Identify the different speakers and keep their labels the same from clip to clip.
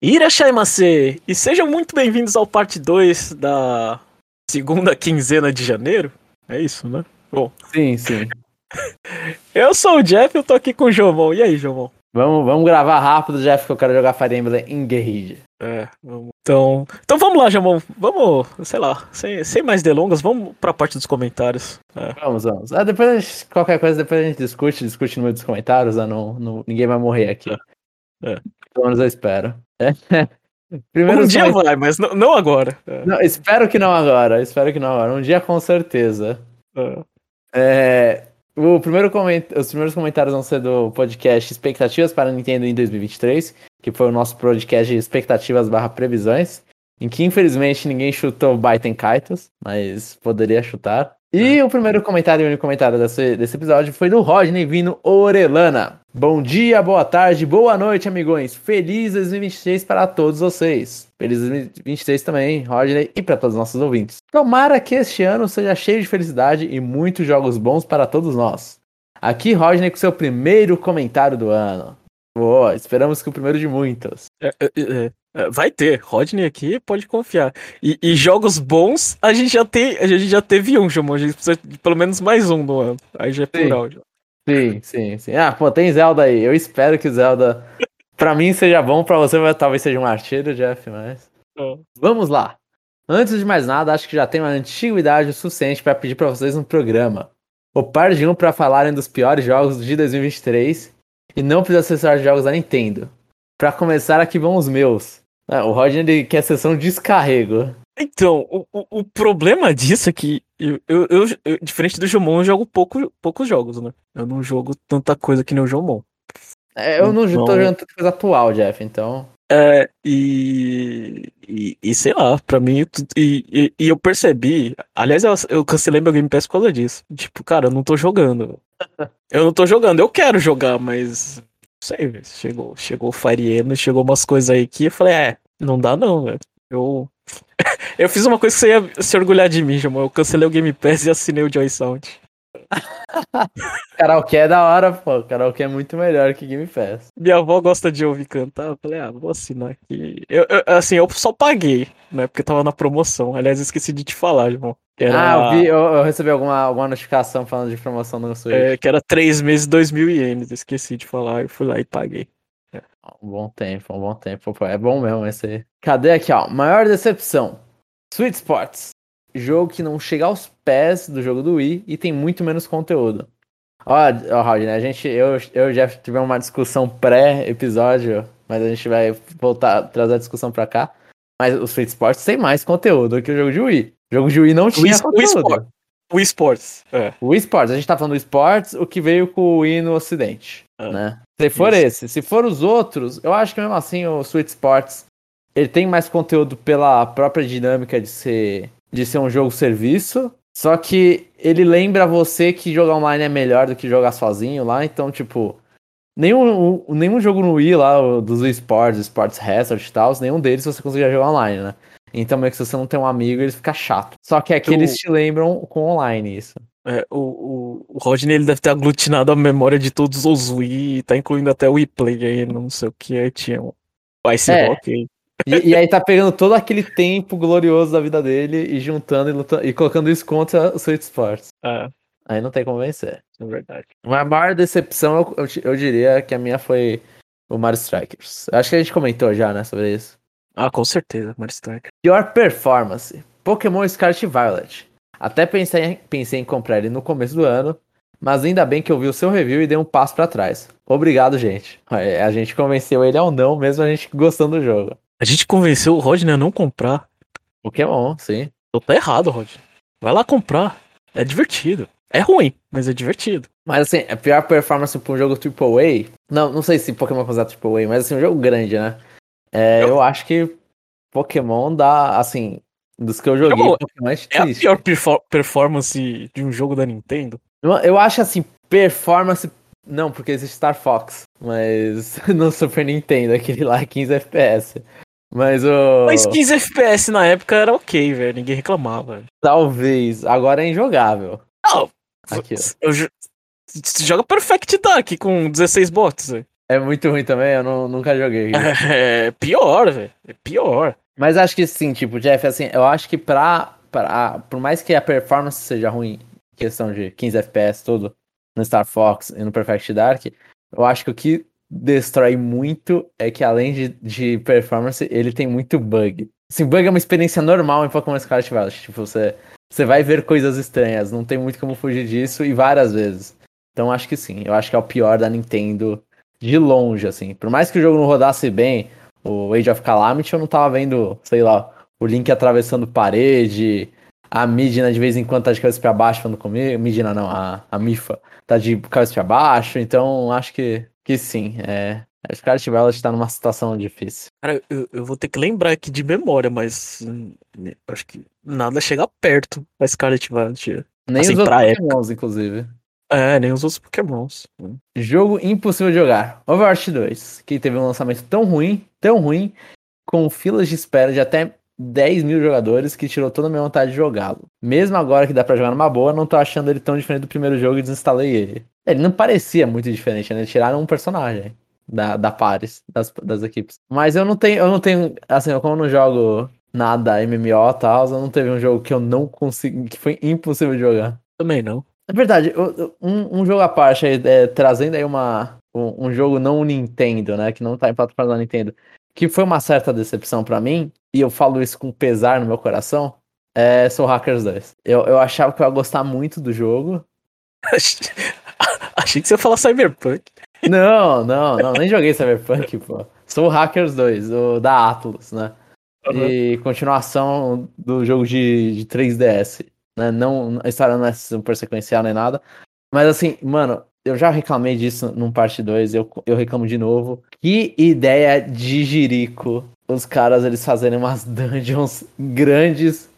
Speaker 1: Irashaimase! E sejam muito bem-vindos ao parte 2 da segunda quinzena de janeiro. É isso, né? Bom.
Speaker 2: Sim, sim.
Speaker 1: eu sou o Jeff eu tô aqui com o Jomon. E aí, Jomon?
Speaker 2: Vamos, vamos gravar rápido, Jeff, que eu quero jogar Fire Emblem Engage.
Speaker 1: É, vamos. Então, então vamos lá, Jamon. Vamos, sei lá, sem, sem mais delongas, vamos pra parte dos comentários.
Speaker 2: É. Vamos, vamos. Ah, depois gente, qualquer coisa, depois a gente discute, discute no meio dos comentários, né? não, não, ninguém vai morrer aqui. É. é. Pelo menos eu espero. É.
Speaker 1: Primeiro um dia vai, mas não, não agora.
Speaker 2: É. Não, espero que não agora, espero que não agora. Um dia com certeza. É. é o primeiro coment... Os primeiros comentários vão ser do podcast Expectativas para Nintendo em 2023, que foi o nosso podcast de expectativas barra previsões, em que infelizmente ninguém chutou Baiten Kaitos, mas poderia chutar. E o primeiro comentário e único comentário desse, desse episódio foi do Rodney Vino Orelana. Bom dia, boa tarde, boa noite, amigões. Feliz 2023 para todos vocês. Feliz 2023 também, Rodney, e para todos os nossos ouvintes. Tomara que este ano seja cheio de felicidade e muitos jogos bons para todos nós. Aqui, Rodney, com seu primeiro comentário do ano. Boa, esperamos que o primeiro de muitos.
Speaker 1: É, é, é, é, vai ter, Rodney aqui pode confiar. E, e, jogos bons, a gente já tem, a gente já teve um, chamou, a gente precisa de pelo menos mais um no ano. Aí já é plural. Já.
Speaker 2: Sim, sim, sim. Ah, pô, tem Zelda aí. Eu espero que Zelda, pra mim, seja bom, pra você talvez seja um artilho, Jeff, mas. Oh. Vamos lá. Antes de mais nada, acho que já tem uma antiguidade suficiente para pedir para vocês um programa. O par de um para falarem dos piores jogos de 2023 e não precisa acessar jogos da Nintendo. Para começar, aqui vão os meus. Ah, o Rodney quer a sessão descarrego.
Speaker 1: Então, o, o, o, problema disso é que eu, eu, eu, diferente do Jomon, eu jogo pouco, poucos jogos, né? Eu não jogo tanta coisa que nem o Jomon.
Speaker 2: É, eu não então... tô jogando tanta coisa atual, Jeff, então.
Speaker 1: É, e, e, e sei lá, pra mim, e, e, e eu percebi, aliás, eu, eu, cancelei meu Game Pass por causa disso. Tipo, cara, eu não tô jogando. eu não tô jogando, eu quero jogar, mas sei, chegou, chegou o Fire Emblem, chegou umas coisas aí que eu falei, é, não dá não, velho. Eu, eu fiz uma coisa que você ia se orgulhar de mim, Jamon. Eu cancelei o Game Pass e assinei o Joy Sound.
Speaker 2: karaokê é da hora, pô. Karaokê é muito melhor que Game Pass.
Speaker 1: Minha avó gosta de ouvir cantar. Eu falei, ah, vou assinar aqui. Eu, eu, assim, eu só paguei, né? Porque tava na promoção. Aliás, esqueci de te falar, irmão.
Speaker 2: Era... Ah, eu, vi, eu, eu, recebi alguma, alguma notificação falando de promoção no Switch.
Speaker 1: É, que era 3 meses, 2 mil ienes. Esqueci de falar. Eu fui lá e paguei.
Speaker 2: É. Um bom tempo, um bom tempo. Pô, é bom mesmo esse aí. Cadê aqui, ó? Maior decepção. Sweet Sports. Jogo que não chega aos pés do jogo do Wii e tem muito menos conteúdo. Ó, ó né? A gente, eu, eu e o Jeff tivemos uma discussão pré-episódio, mas a gente vai voltar, trazer a discussão pra cá. Mas o Sweet Sports tem mais conteúdo que o jogo de Wii. O jogo de Wii não tinha
Speaker 1: o conteúdo. O esports. É.
Speaker 2: O esports. A gente tá falando do esports, o que veio com o Wii no ocidente. É. Né? Se for Isso. esse. Se for os outros, eu acho que mesmo assim o Sweet Sports ele tem mais conteúdo pela própria dinâmica de ser, de ser um jogo serviço. Só que ele lembra você que jogar online é melhor do que jogar sozinho lá. Então, tipo, nenhum, nenhum jogo no Wii lá, dos esports, Sports Resort e tal, nenhum deles você conseguia jogar online, né? Então, meio que se você não tem um amigo, ele fica chato. Só que aqui eles te lembram com online isso.
Speaker 1: É, o, o, o Rodney ele deve ter aglutinado a memória de todos os Wii, tá incluindo até o Wii Play aí, não sei o que, aí tinha um Ice
Speaker 2: é. Rock e, e, aí tá pegando todo aquele tempo glorioso da vida dele e juntando e, lutando, e colocando isso contra o Sweet Sports.
Speaker 1: É.
Speaker 2: Aí não tem como vencer.
Speaker 1: É verdade.
Speaker 2: Uma maior decepção, eu, eu, eu, diria que a minha foi o Mario Strikers. Acho que a gente comentou já, né, sobre isso.
Speaker 1: Ah, com certeza, Mario Strikers.
Speaker 2: Pior performance. Pokémon Scarlet Violet. Até pensei, pensei em comprar ele no começo do ano, mas ainda bem que eu vi o seu review e dei um passo para trás. Obrigado, gente. A gente convenceu ele ao não, mesmo a gente gostando do jogo.
Speaker 1: A gente convenceu o Rodney a não comprar.
Speaker 2: Pokémon, sim.
Speaker 1: Então tá errado, Rodney. Vai lá comprar. É divertido. É ruim, mas é divertido.
Speaker 2: Mas assim, a pior performance pra um jogo AAA. Não, não sei se Pokémon considera AAA, mas assim, um jogo grande, né? É, eu... eu... acho que Pokémon dá, assim, dos que eu joguei,
Speaker 1: eu, Pokémon é, é a pior performance de um jogo da Nintendo?
Speaker 2: Eu, eu acho assim, performance. Não, porque existe Star Fox, mas no Super Nintendo, aquele lá 15 FPS. Mas o.
Speaker 1: Mas 15 FPS na época era ok, velho. Ninguém reclamava.
Speaker 2: Talvez. Agora é injogável.
Speaker 1: Não. Aqui, ó. Eu, você joga Perfect Dark com 16 bots, velho.
Speaker 2: É muito ruim também, eu não, nunca joguei.
Speaker 1: É pior, velho. É pior.
Speaker 2: Mas acho que sim, tipo, Jeff, assim, eu acho que pra, pra. Por mais que a performance seja ruim, questão de 15 FPS, tudo, no Star Fox e no Perfect Dark, eu acho que o que destrói muito é que além de, de performance, ele tem muito bug. Assim, bug é uma experiência normal em Pokémon Scarlet Violet. Tipo, você, você vai ver coisas estranhas, não tem muito como fugir disso e várias vezes. Então acho que sim, eu acho que é o pior da Nintendo de longe, assim. Por mais que o jogo não rodasse bem, o Age of Calamity eu não tava vendo, sei lá, o Link atravessando parede, a Midna de vez em quando tá de cabeça pra baixo falando comigo. Midna não, a, a Mifa tá de cabeça pra baixo, então acho que, que sim. É, a Scarlet Violet tá numa situação difícil.
Speaker 1: Cara, eu, eu vou ter que lembrar aqui de memória, mas hum, acho que nada chega perto da Scarlet Violet.
Speaker 2: Nem assim, os outros Pokémons, inclusive.
Speaker 1: É, nem os outros Pokémons.
Speaker 2: Jogo impossível de jogar. Overwatch 2, que teve um lançamento tão ruim, tão ruim, com filas de espera de até 10 mil jogadores, que tirou toda a minha vontade de jogá-lo. Mesmo agora que dá pra jogar numa boa, não tô achando ele tão diferente do primeiro jogo e desinstalei ele. Ele não parecia muito diferente, né? Tiraram um personagem da, da Pares, das, das equipes. Mas eu não tenho, eu não tenho, assim, eu como não jogo nada MMO e tal, eu não teve um jogo que eu não consegui, que foi impossível de jogar.
Speaker 1: Também não.
Speaker 2: É verdade, um, um jogo à parte, é, trazendo aí uma, um, um, jogo não Nintendo, né, que não tá em plataforma da Nintendo, que foi uma certa decepção para mim, e eu falo isso com pesar no meu coração, é Soul Hackers 2. Eu, eu achava que eu ia gostar muito do jogo.
Speaker 1: Achei que você ia falar Cyberpunk.
Speaker 2: Não, não, não, nem joguei Cyberpunk, pô. Soul Hackers 2, o da Atlus, né? Uhum. E continuação do jogo de, de 3DS né? Não, a história não é super sequencial nem nada. Mas assim, mano, eu já reclamei disso num parte 2, eu, eu reclamo de novo. Que ideia de Jirico os caras eles fazerem umas dungeons grandes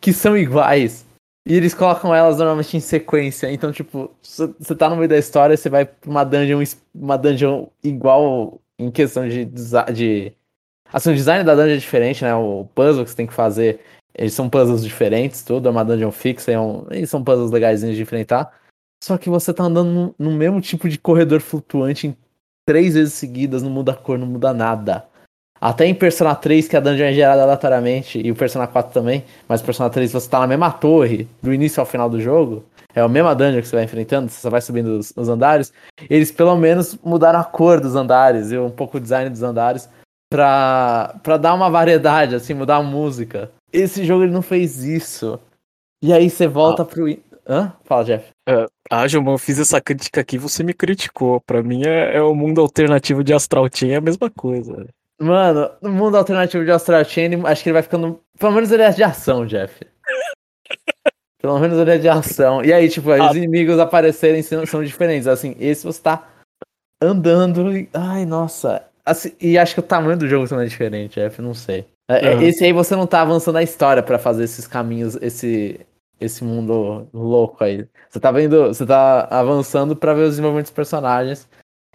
Speaker 2: que são iguais. E eles colocam elas normalmente em sequência. Então, tipo, você tá no meio da história, você vai pra uma dungeon, uma dungeon igual em questão de, de. Assim, o design da dungeon é diferente, né? O puzzle que você tem que fazer eles são puzzles diferentes, tudo, é uma dungeon fixa, é um... eles são puzzles legaisinhos de enfrentar. Só que você tá andando no, no, mesmo tipo de corredor flutuante em três vezes seguidas, não muda a cor, não muda nada. Até em Persona 3, que a dungeon é gerada aleatoriamente, e o Persona 4 também, mas o Persona 3 você tá na mesma torre, do início ao final do jogo, é a mesma dungeon que você vai enfrentando, você só vai subindo os, os andares. Eles pelo menos mudaram a cor dos andares e um pouco o design dos andares pra, pra dar uma variedade, assim, mudar a música. Esse jogo ele não fez isso. E aí você volta ah. pro. Hã? Fala, Jeff.
Speaker 1: É, ah, Gilmar, eu fiz essa crítica aqui você me criticou. Pra mim é, é o mundo alternativo de Astral Chain, é a mesma coisa.
Speaker 2: Mano, no mundo alternativo de Astral Chain, acho que ele vai ficando. Pelo menos ele é de ação, Jeff. Pelo menos ele é de ação. E aí, tipo, ah. os inimigos aparecerem são, são diferentes. Assim, esse você tá andando e. Ai, nossa. Assim, e acho que o tamanho do jogo também é diferente, Jeff, não sei. Uhum. Esse aí você não tá avançando a história para fazer esses caminhos, esse, esse mundo louco aí. Você tá vendo, você tá avançando para ver os desenvolvimentos dos personagens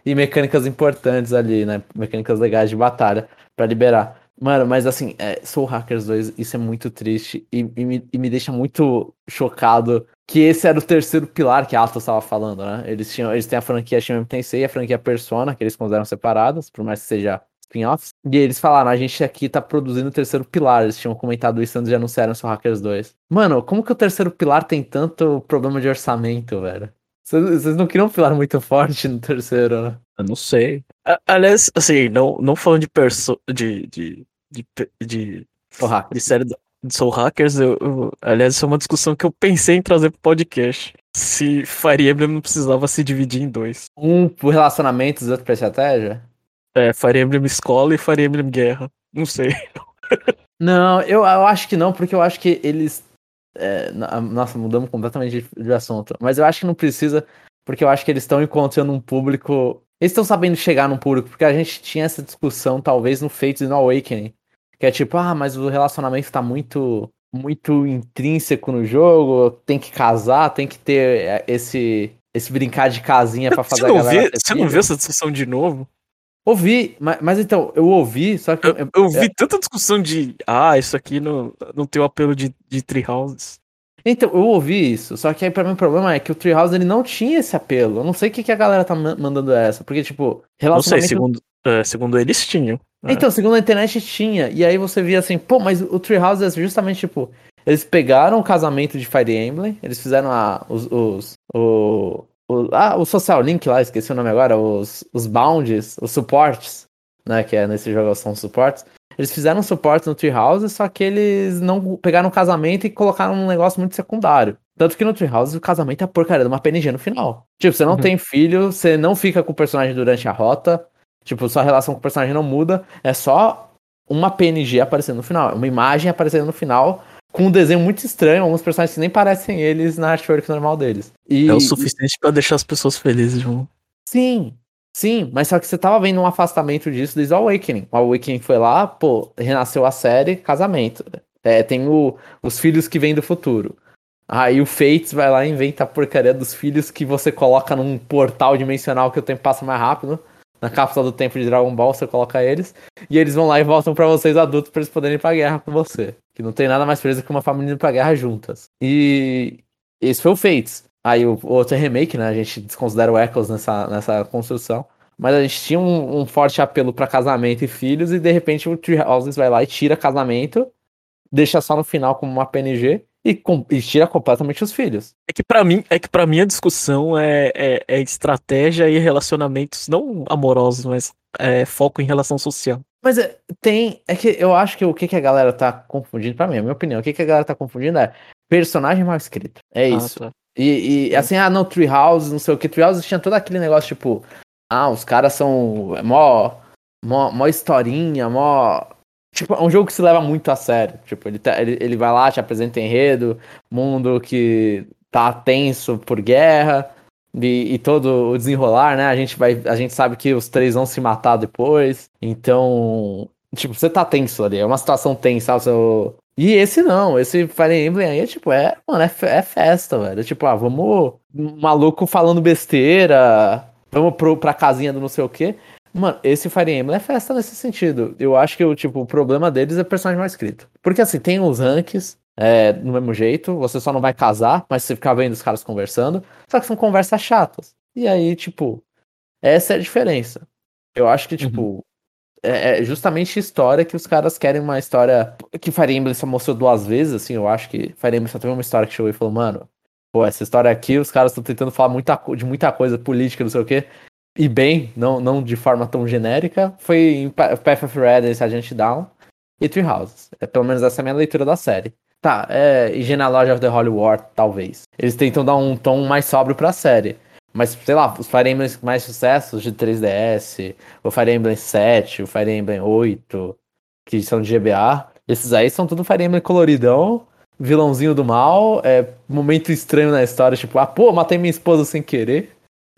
Speaker 2: e mecânicas importantes ali, né? Mecânicas legais de batalha para liberar. Mano, mas assim, é, Soul Hackers 2, isso é muito triste e, e, me, e, me, deixa muito chocado que esse era o terceiro pilar que a Atlas estava falando, né? Eles, tinham, eles têm a franquia Shin Tensei e a franquia Persona, que eles consideram separadas, por mais que seja spin-offs. E eles falaram, a gente aqui tá produzindo o terceiro pilar. Eles tinham comentado isso antes de anunciarem o Hackers 2. Mano, como que o terceiro pilar tem tanto problema de orçamento, velho? Vocês não queriam pilar muito forte no terceiro, né?
Speaker 1: Eu não sei. Aliás, assim, não, não falando de perso de, de, de, de, de série de Soul Hackers, eu, eu, aliás, isso é uma discussão que eu pensei em trazer pro podcast. Se Fire Emblem não precisava se dividir em dois.
Speaker 2: Um por relacionamentos outro pra estratégia?
Speaker 1: É, Fire Emblem Escola e Fire Emblem Guerra. Não sei.
Speaker 2: não, eu, eu acho que não, porque eu acho que eles. É, nossa, mudamos completamente de, assunto. Mas eu acho que não precisa, porque eu acho que eles estão encontrando um público. Eles estão sabendo chegar num público, porque a gente tinha essa discussão, talvez, no Fates e no Awakening. Que é tipo, ah, mas o relacionamento tá muito muito intrínseco no jogo, tem que casar, tem que ter é, esse esse brincar de casinha para fazer
Speaker 1: você não a galera. Vê, você não viu essa discussão de novo?
Speaker 2: Ouvi, mas, mas, então, eu ouvi, só que.
Speaker 1: Eu, eu, vi é... tanta discussão de. Ah, isso aqui não, não tem o apelo de, de Treehouses.
Speaker 2: Então, eu ouvi isso, só que aí pra mim o problema é que o Treehouse ele não tinha esse apelo. Eu não sei o que, que a galera tá mandando essa, porque, tipo,
Speaker 1: relacionamento... Não sei, segundo, é, segundo eles tinham.
Speaker 2: Né? Então, segundo a internet tinha, e aí você via assim, pô, mas o Treehouse é justamente, tipo, eles pegaram o casamento de Fire Emblem, eles fizeram a, os, os, o, o, ah, o Social Link lá, esqueci o nome agora, os, os bounds, os supports, né, que é nesse jogo são suportes. Eles fizeram suporte no Treehouse, só que eles não pegaram o casamento e colocaram um negócio muito secundário. Tanto que no Treehouse o casamento é a porcaria de uma PNG no final. Tipo, você não uhum. tem filho, você não fica com o personagem durante a rota. Tipo, sua relação com o personagem não muda. É só uma PNG aparecendo no final. Uma imagem aparecendo no final com um desenho muito estranho, alguns personagens que nem parecem eles na artwork normal deles.
Speaker 1: E... É o suficiente para deixar as pessoas felizes, João.
Speaker 2: Sim, sim, mas só que você tava vendo um afastamento disso desde o Awakening. O Awakening foi lá, pô, renasceu a série, casamento. É, tem o, os filhos que vêm do futuro. Aí o Fates vai lá e inventa a porcaria dos filhos que você coloca num portal dimensional que o tempo passa mais rápido. Na cápsula do tempo de Dragon Ball, você coloca eles. E eles vão lá e voltam para vocês adultos para eles poderem ir pra guerra com você. Que não tem nada mais preso que uma família indo pra guerra juntas. E esse foi o Fates. Aí o, outro é remake, né? A gente desconsidera o Echoes nessa, nessa construção. Mas a gente tinha um, um forte apelo para casamento e filhos, e de repente o Tree Houses vai lá e tira casamento, deixa só no final como uma PNG e, com, e tira completamente os filhos.
Speaker 1: É que para mim, é que para mim a discussão é, é, é, estratégia e relacionamentos não amorosos, mas é foco em relação social.
Speaker 2: Mas é, tem. É que eu acho que o que, que a galera tá confundindo, pra mim, a minha opinião, o que, que a galera tá confundindo é personagem mal escrito. É ah, isso. Tá. E, e, assim, ah, não, Treehouse, não sei o que. Treehouse tinha todo aquele negócio, tipo, ah, os caras são é mó, mó, mó historinha, mó. Tipo, é um jogo que se leva muito a sério. Tipo, ele, tá, ele, ele vai lá, te apresenta enredo, mundo que tá tenso por guerra, e, e, todo o desenrolar, né? A gente vai. A gente sabe que os três vão se matar depois. Então. Tipo, você tá tenso ali. É uma situação tensa. Seu... E esse não, esse Fire Emblem aí é tipo, é, mano, é, é festa, velho. É tipo, ah, vamos. Maluco falando besteira. Vamos pro, pra casinha do não sei o quê. Mano, esse Fire Emblem é festa nesse sentido. Eu acho que o, tipo, o problema deles é personagem mal escrito. Porque assim, tem os ranks, é, do mesmo jeito, você só não vai casar, mas você ficar vendo os caras conversando, só que são conversas chatas. E aí, tipo, essa é a diferença. Eu acho que, tipo, uhum. é, é, justamente história que os caras querem uma história que Fire Emblem só mostrou duas vezes, assim, eu acho que Fire Emblem só teve uma história que chegou e falou, mano, pô, essa história aqui, os caras estão tentando falar muita, de muita coisa política, não sei o quê, e bem, não, não de forma tão genérica, foi em Path of Red, Agent Down e Three Houses. É, pelo menos essa é a minha leitura da série. Tá, é, e Genealogy of the Holy War, talvez. Eles tentam dar um tom mais sóbrio pra série. Mas, sei lá, os Fire Emblem mais sucessos de 3DS, o Fire Emblem 7, o Fire Emblem 8, que são de GBA, esses aí são tudo Fire Emblem coloridão, vilãozinho do mal, é momento estranho na história, tipo, ah, pô, matei minha esposa sem querer,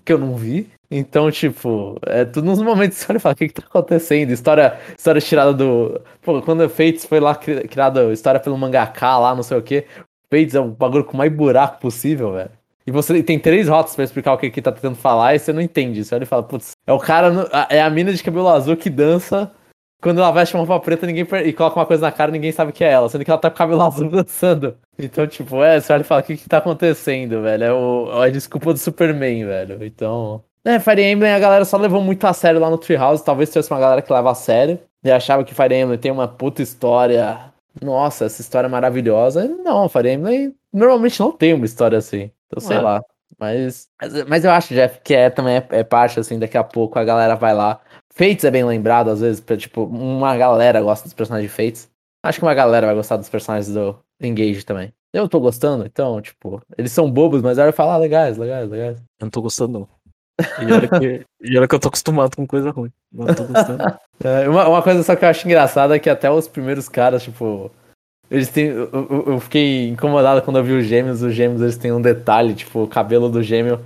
Speaker 2: que eu não vi. Então, tipo, é tudo nos momentos que você olha e fala, o que, que tá acontecendo? História, história tirada do. Pô, quando o Fates foi lá criada história pelo mangaká lá, não sei o quê. Fates é o bagulho com mais buraco possível, velho. E você tem três rotas para explicar o que, que tá tentando falar e você não entende. Você olha e fala, putz, é o cara, no... é a mina de cabelo azul que dança. Quando ela veste uma roupa preta ninguém e coloca uma coisa na cara, ninguém sabe que é ela, sendo que ela tá com cabelo azul dançando. Então, tipo, é, você olha e fala, o que que tá acontecendo, velho? É, o, é a desculpa do Superman, velho. Então. É, Fire Emblem a galera só levou muito a sério lá no Treehouse. Talvez tivesse uma galera que leva a sério. E achava que Fire Emblem tem uma puta história. Nossa, essa história é maravilhosa. Não, Fire Emblem normalmente não tem uma história assim. Então, sei é. lá. Mas, mas eu acho, Jeff, que é também é, é, parte, assim, daqui a pouco a galera vai lá. Fates é bem lembrado, às vezes, pra, tipo, uma galera gosta dos personagens de Fates. Acho que uma galera vai gostar dos personagens do Engage também. Eu tô gostando, então, tipo, eles são bobos, mas a hora falar, ah, legais, legais, legais.
Speaker 1: Eu não tô gostando, não. E olha, que, que eu tô acostumado com coisa ruim. Não tô gostando.
Speaker 2: É, uma, uma coisa só que eu acho engraçada é que até os primeiros caras, tipo. Eles têm. Eu, eu, eu fiquei incomodado quando eu vi os gêmeos. Os gêmeos eles têm um detalhe, tipo, o cabelo do gêmeo.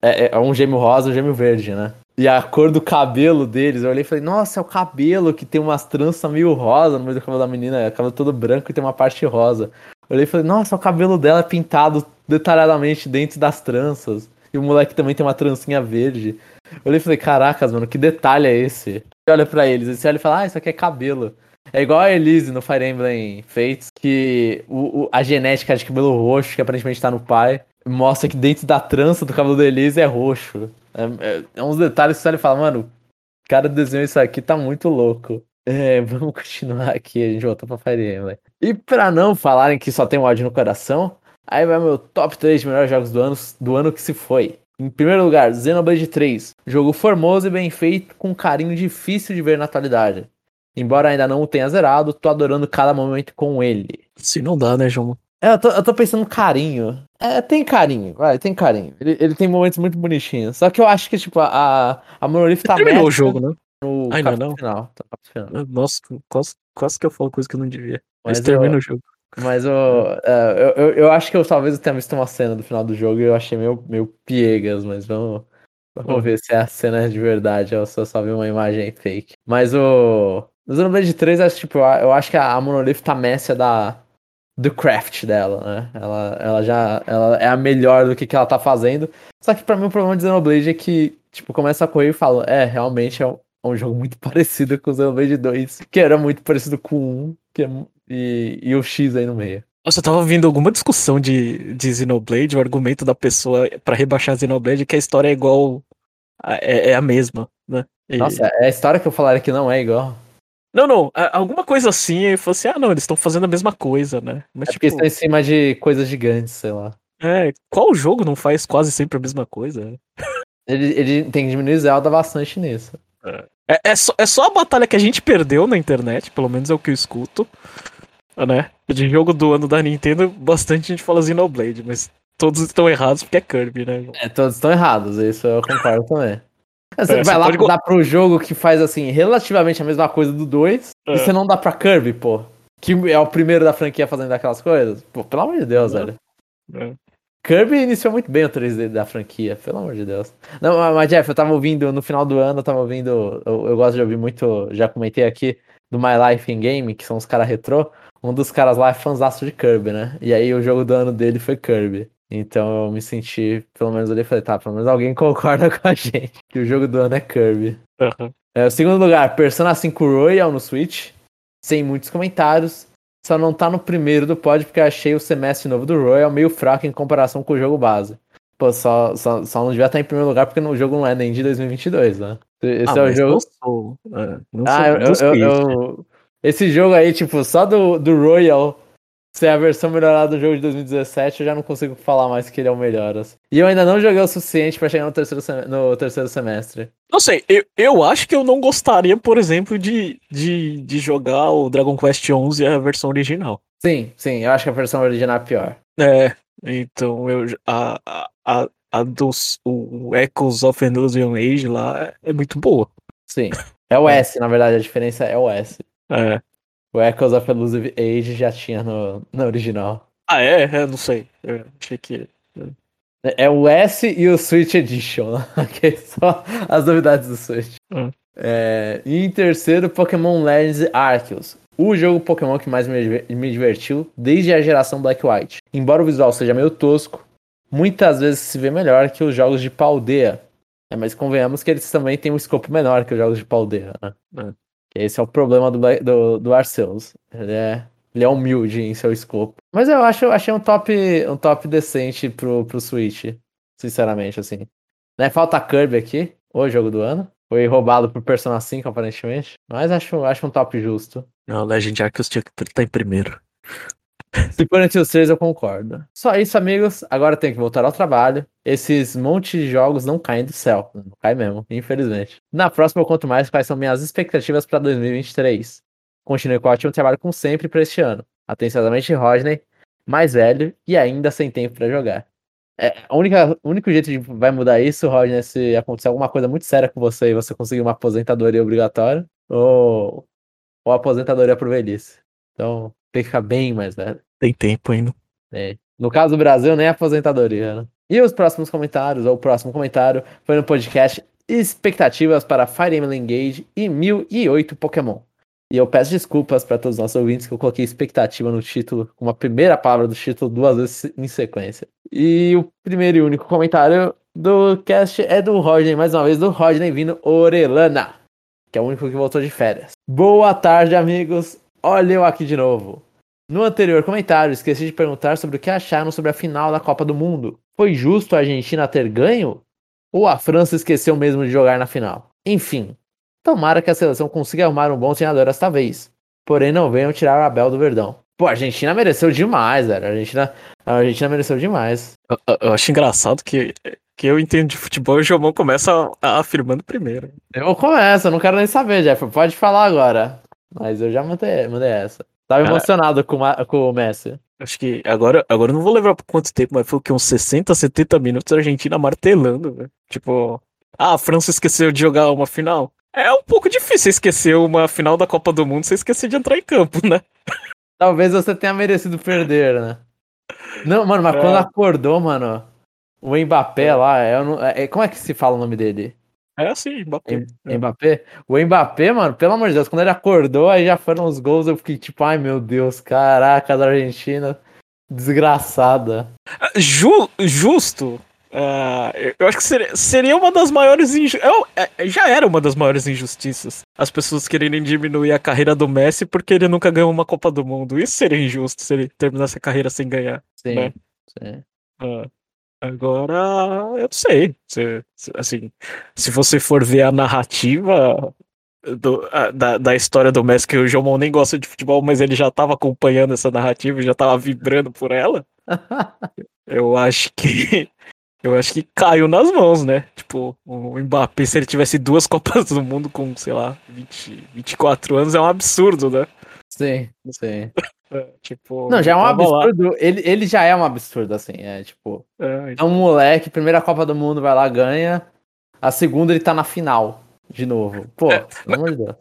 Speaker 2: É, é um gêmeo rosa e um gêmeo verde, né? E a cor do cabelo deles, eu olhei e falei, nossa, é o cabelo que tem umas tranças meio rosa no meio do cabelo da menina, é o cabelo todo branco e tem uma parte rosa. Eu olhei e falei, nossa, o cabelo dela é pintado detalhadamente dentro das tranças. E o moleque também tem uma trancinha verde. Eu olhei e falei, caracas, mano, que detalhe é esse? E olha pra eles, e você olha e fala, ah, isso aqui é cabelo. É igual a Elise no Fire Emblem Fates, que o, o, a genética de cabelo roxo, que aparentemente tá no pai, mostra que dentro da trança do cabelo da Elise é roxo. É, é, é uns detalhes que você fala, mano, o cara desenhou isso aqui, tá muito louco. É, vamos continuar aqui, a gente voltou pra Fire Emblem. E pra não falarem que só tem ódio no coração, aí vai meu top 3 de melhores jogos do ano, do ano que se foi. Em primeiro lugar, Xenoblade 3. Jogo formoso e bem feito, com carinho difícil de ver na atualidade. Embora ainda não o tenha zerado, tô adorando cada momento com ele.
Speaker 1: Se não dá, né, João?
Speaker 2: É, eu tô, eu tô pensando carinho. É, tem carinho, vai, tem carinho. Ele, ele tem momentos muito bonitinhos. Só que eu acho que, tipo, a, a Monolith tá
Speaker 1: Terminou o jogo, né?
Speaker 2: No
Speaker 1: ainda não?
Speaker 2: Final, tá
Speaker 1: final. Nossa, quase, quase que eu falo coisa que eu não devia. Mas, Mas termina o jogo.
Speaker 2: Mas eu, é, eu, eu, eu, acho que eu talvez eu tenha visto uma cena do final do jogo e eu achei meio, meio piegas, mas vamos, vamos ver se é a cena de verdade ou se eu só vi uma imagem fake. Mas o. No Xenoblade 3, eu, tipo, eu acho que a Monolith tá messia da, do craft dela, né? Ela, ela já ela é a melhor do que, que ela tá fazendo. Só que pra mim o problema de Xenoblade é que, tipo, começa a correr e fala, é, realmente é um, é um jogo muito parecido com o Xenoblade 2, que era muito parecido com o 1, que é, e, e o X aí no meio.
Speaker 1: Nossa, eu tava vendo alguma discussão de, de Xenoblade, o argumento da pessoa para rebaixar Xenoblade é que a história é igual. A, é, é, a mesma, né?
Speaker 2: E... Nossa, é a história que eu falaria que não é igual.
Speaker 1: Não, não, alguma coisa assim, e falou assim, ah não, eles estão fazendo a mesma coisa, né?
Speaker 2: Mas, é tipo, porque estão em cima de coisas gigantes, sei lá.
Speaker 1: É, qual jogo não faz quase sempre a mesma coisa?
Speaker 2: Ele, ele tem que diminuir Zelda bastante nisso.
Speaker 1: É. É, é, só, é só a batalha que a gente perdeu na internet, pelo menos é o que eu escuto, né? De jogo do ano da Nintendo, bastante gente fala Xenoblade, mas todos estão errados porque é Kirby, né?
Speaker 2: É, todos estão errados, isso eu concordo também. Você é, vai lá pode... dar pro jogo que faz, assim, relativamente a mesma coisa do 2, é. e você não dá pra Kirby, pô. Que é o primeiro da franquia fazendo aquelas coisas. Pô, pelo amor de Deus, velho. É. Kirby iniciou muito bem o 3D da franquia, pelo amor de Deus. Não, mas Jeff, eu tava ouvindo, no final do ano, eu tava ouvindo, eu, eu gosto de ouvir muito, já comentei aqui, do My Life in Game, que são os caras retrô. Um dos caras lá é fãzaço de Kirby, né? E aí o jogo do ano dele foi Kirby. Então eu me senti, pelo menos ali, falei, tá, pelo menos alguém concorda com a gente que o jogo do ano é Kirby. Uhum. É, o segundo lugar, Persona 5 Royal no Switch, sem muitos comentários. Só não tá no primeiro do pod porque achei o semestre novo do Royal meio fraco em comparação com o jogo base. Pô, só, só, só não devia estar em primeiro lugar porque o jogo não é nem de 2022, né? Esse ah, é o jogo. Não sou, é, não ah, sou, eu, eu, eu, esse jogo aí, tipo, só do, do Royal ser a versão melhorada do jogo de 2017, eu já não consigo falar mais que ele é o melhor. Assim. E eu ainda não joguei o suficiente para chegar no terceiro, no terceiro semestre.
Speaker 1: Não sei, eu, eu acho que eu não gostaria, por exemplo, de, de, de jogar o Dragon Quest XI a versão original.
Speaker 2: Sim, sim, eu acho que a versão original é pior.
Speaker 1: É, então eu, a, a, a dos o Echoes of an Illusion Age lá é muito boa.
Speaker 2: Sim, é o S, na verdade, a diferença é o S.
Speaker 1: É.
Speaker 2: O Echoes of Elusive Age já tinha no, no original.
Speaker 1: Ah, é? é? Não sei. Eu achei que.
Speaker 2: É o S e o Switch Edition. Ok, só as novidades do Switch. Hum. É, e em terceiro, Pokémon Legends Arceus. O jogo Pokémon que mais me, me divertiu desde a geração Black White. Embora o visual seja meio tosco, muitas vezes se vê melhor que os jogos de Paldeia. É, mas convenhamos que eles também têm um escopo menor que os jogos de Paldeia, né? É. Esse é o problema do, do, do Arceus. Ele é, ele é humilde em seu escopo. Mas eu acho, achei um top, um top decente pro, pro Switch. Sinceramente, assim. Né? Falta Kirby aqui, o jogo do ano. Foi roubado por Persona 5, aparentemente. Mas acho, acho um top justo.
Speaker 1: Não, Legend Arceus tinha que estar em primeiro.
Speaker 2: Se for entre os três, eu concordo. Só isso, amigos. Agora tem que voltar ao trabalho. Esses monte de jogos não caem do céu. Não cai mesmo, infelizmente. Na próxima eu conto mais quais são minhas expectativas para 2023. Continue com o ótimo trabalho como sempre para este ano. Atenciosamente, Rodney, mais velho e ainda sem tempo para jogar. É, a única, o único jeito de vai mudar isso, Rodney, é se acontecer alguma coisa muito séria com você e você conseguir uma aposentadoria obrigatória ou, ou aposentadoria por velhice. Então, ficar bem mais velho.
Speaker 1: Tem tempo ainda.
Speaker 2: É. No caso do Brasil, nem aposentadoria, né? E os próximos comentários, ou o próximo comentário, foi no podcast Expectativas para Fire Emblem Engage e 1008 Pokémon. E eu peço desculpas para todos os nossos ouvintes que eu coloquei expectativa no título, com a primeira palavra do título duas vezes em sequência. E o primeiro e único comentário do cast é do Rodney, mais uma vez, do Rodney vindo Orelana. que é o único que voltou de férias. Boa tarde, amigos. Olha eu aqui de novo. No anterior comentário, esqueci de perguntar sobre o que acharam sobre a final da Copa do Mundo. Foi justo a Argentina ter ganho? Ou a França esqueceu mesmo de jogar na final? Enfim, tomara que a seleção consiga arrumar um bom treinador esta vez. Porém, não venham tirar o Abel do Verdão. Pô, a Argentina mereceu demais, velho. A Argentina, a Argentina mereceu demais.
Speaker 1: Eu, eu acho engraçado que, que eu entendo de futebol e o Jomão começa afirmando primeiro.
Speaker 2: Eu começo, eu não quero nem saber, Jeff. Pode falar agora. Mas eu já mandei, mandei essa. Tava emocionado com, com o Messi.
Speaker 1: Acho que agora, agora eu não vou lembrar por quanto tempo, mas foi o que? Uns 60, 70 minutos a Argentina martelando, velho. Tipo, ah, a França esqueceu de jogar uma final. É um pouco difícil esquecer uma final da Copa do Mundo sem esquecer de entrar em campo, né?
Speaker 2: Talvez você tenha merecido perder, né? Não, mano, mas é. quando acordou, mano, o Mbappé é. lá, é, é, como é que se fala o nome dele?
Speaker 1: É assim, Mbappé.
Speaker 2: É. Mbappé? O Mbappé, mano, pelo amor de Deus, quando ele acordou, aí já foram os gols, eu fiquei tipo, ai meu Deus, caraca, da Argentina, desgraçada.
Speaker 1: Ju, justo. Uh, eu acho que seria, seria uma das maiores injustiças. É, já era uma das maiores injustiças. As pessoas quererem diminuir a carreira do Messi porque ele nunca ganhou uma Copa do Mundo. Isso seria injusto se ele terminasse a carreira sem ganhar.
Speaker 2: Sim.
Speaker 1: Né?
Speaker 2: sim.
Speaker 1: Uh, Agora, eu não sei. Se, assim, se você for ver a narrativa do, a, da, da história do Messi, que o João nem gosta de futebol, mas ele já estava acompanhando essa narrativa e já estava vibrando por ela. eu acho que. Eu acho que caiu nas mãos, né? Tipo, o Mbappé, se ele tivesse duas Copas do Mundo com, sei lá, 20, 24 anos, é um absurdo, né?
Speaker 2: Sim, sim.
Speaker 1: Tipo,
Speaker 2: não, já é um absurdo. Ele, ele já é um absurdo, assim. É tipo. É, então... é um moleque, primeira Copa do Mundo, vai lá, ganha. A segunda ele tá na final. De novo. Pô, é, pelo amor de Deus.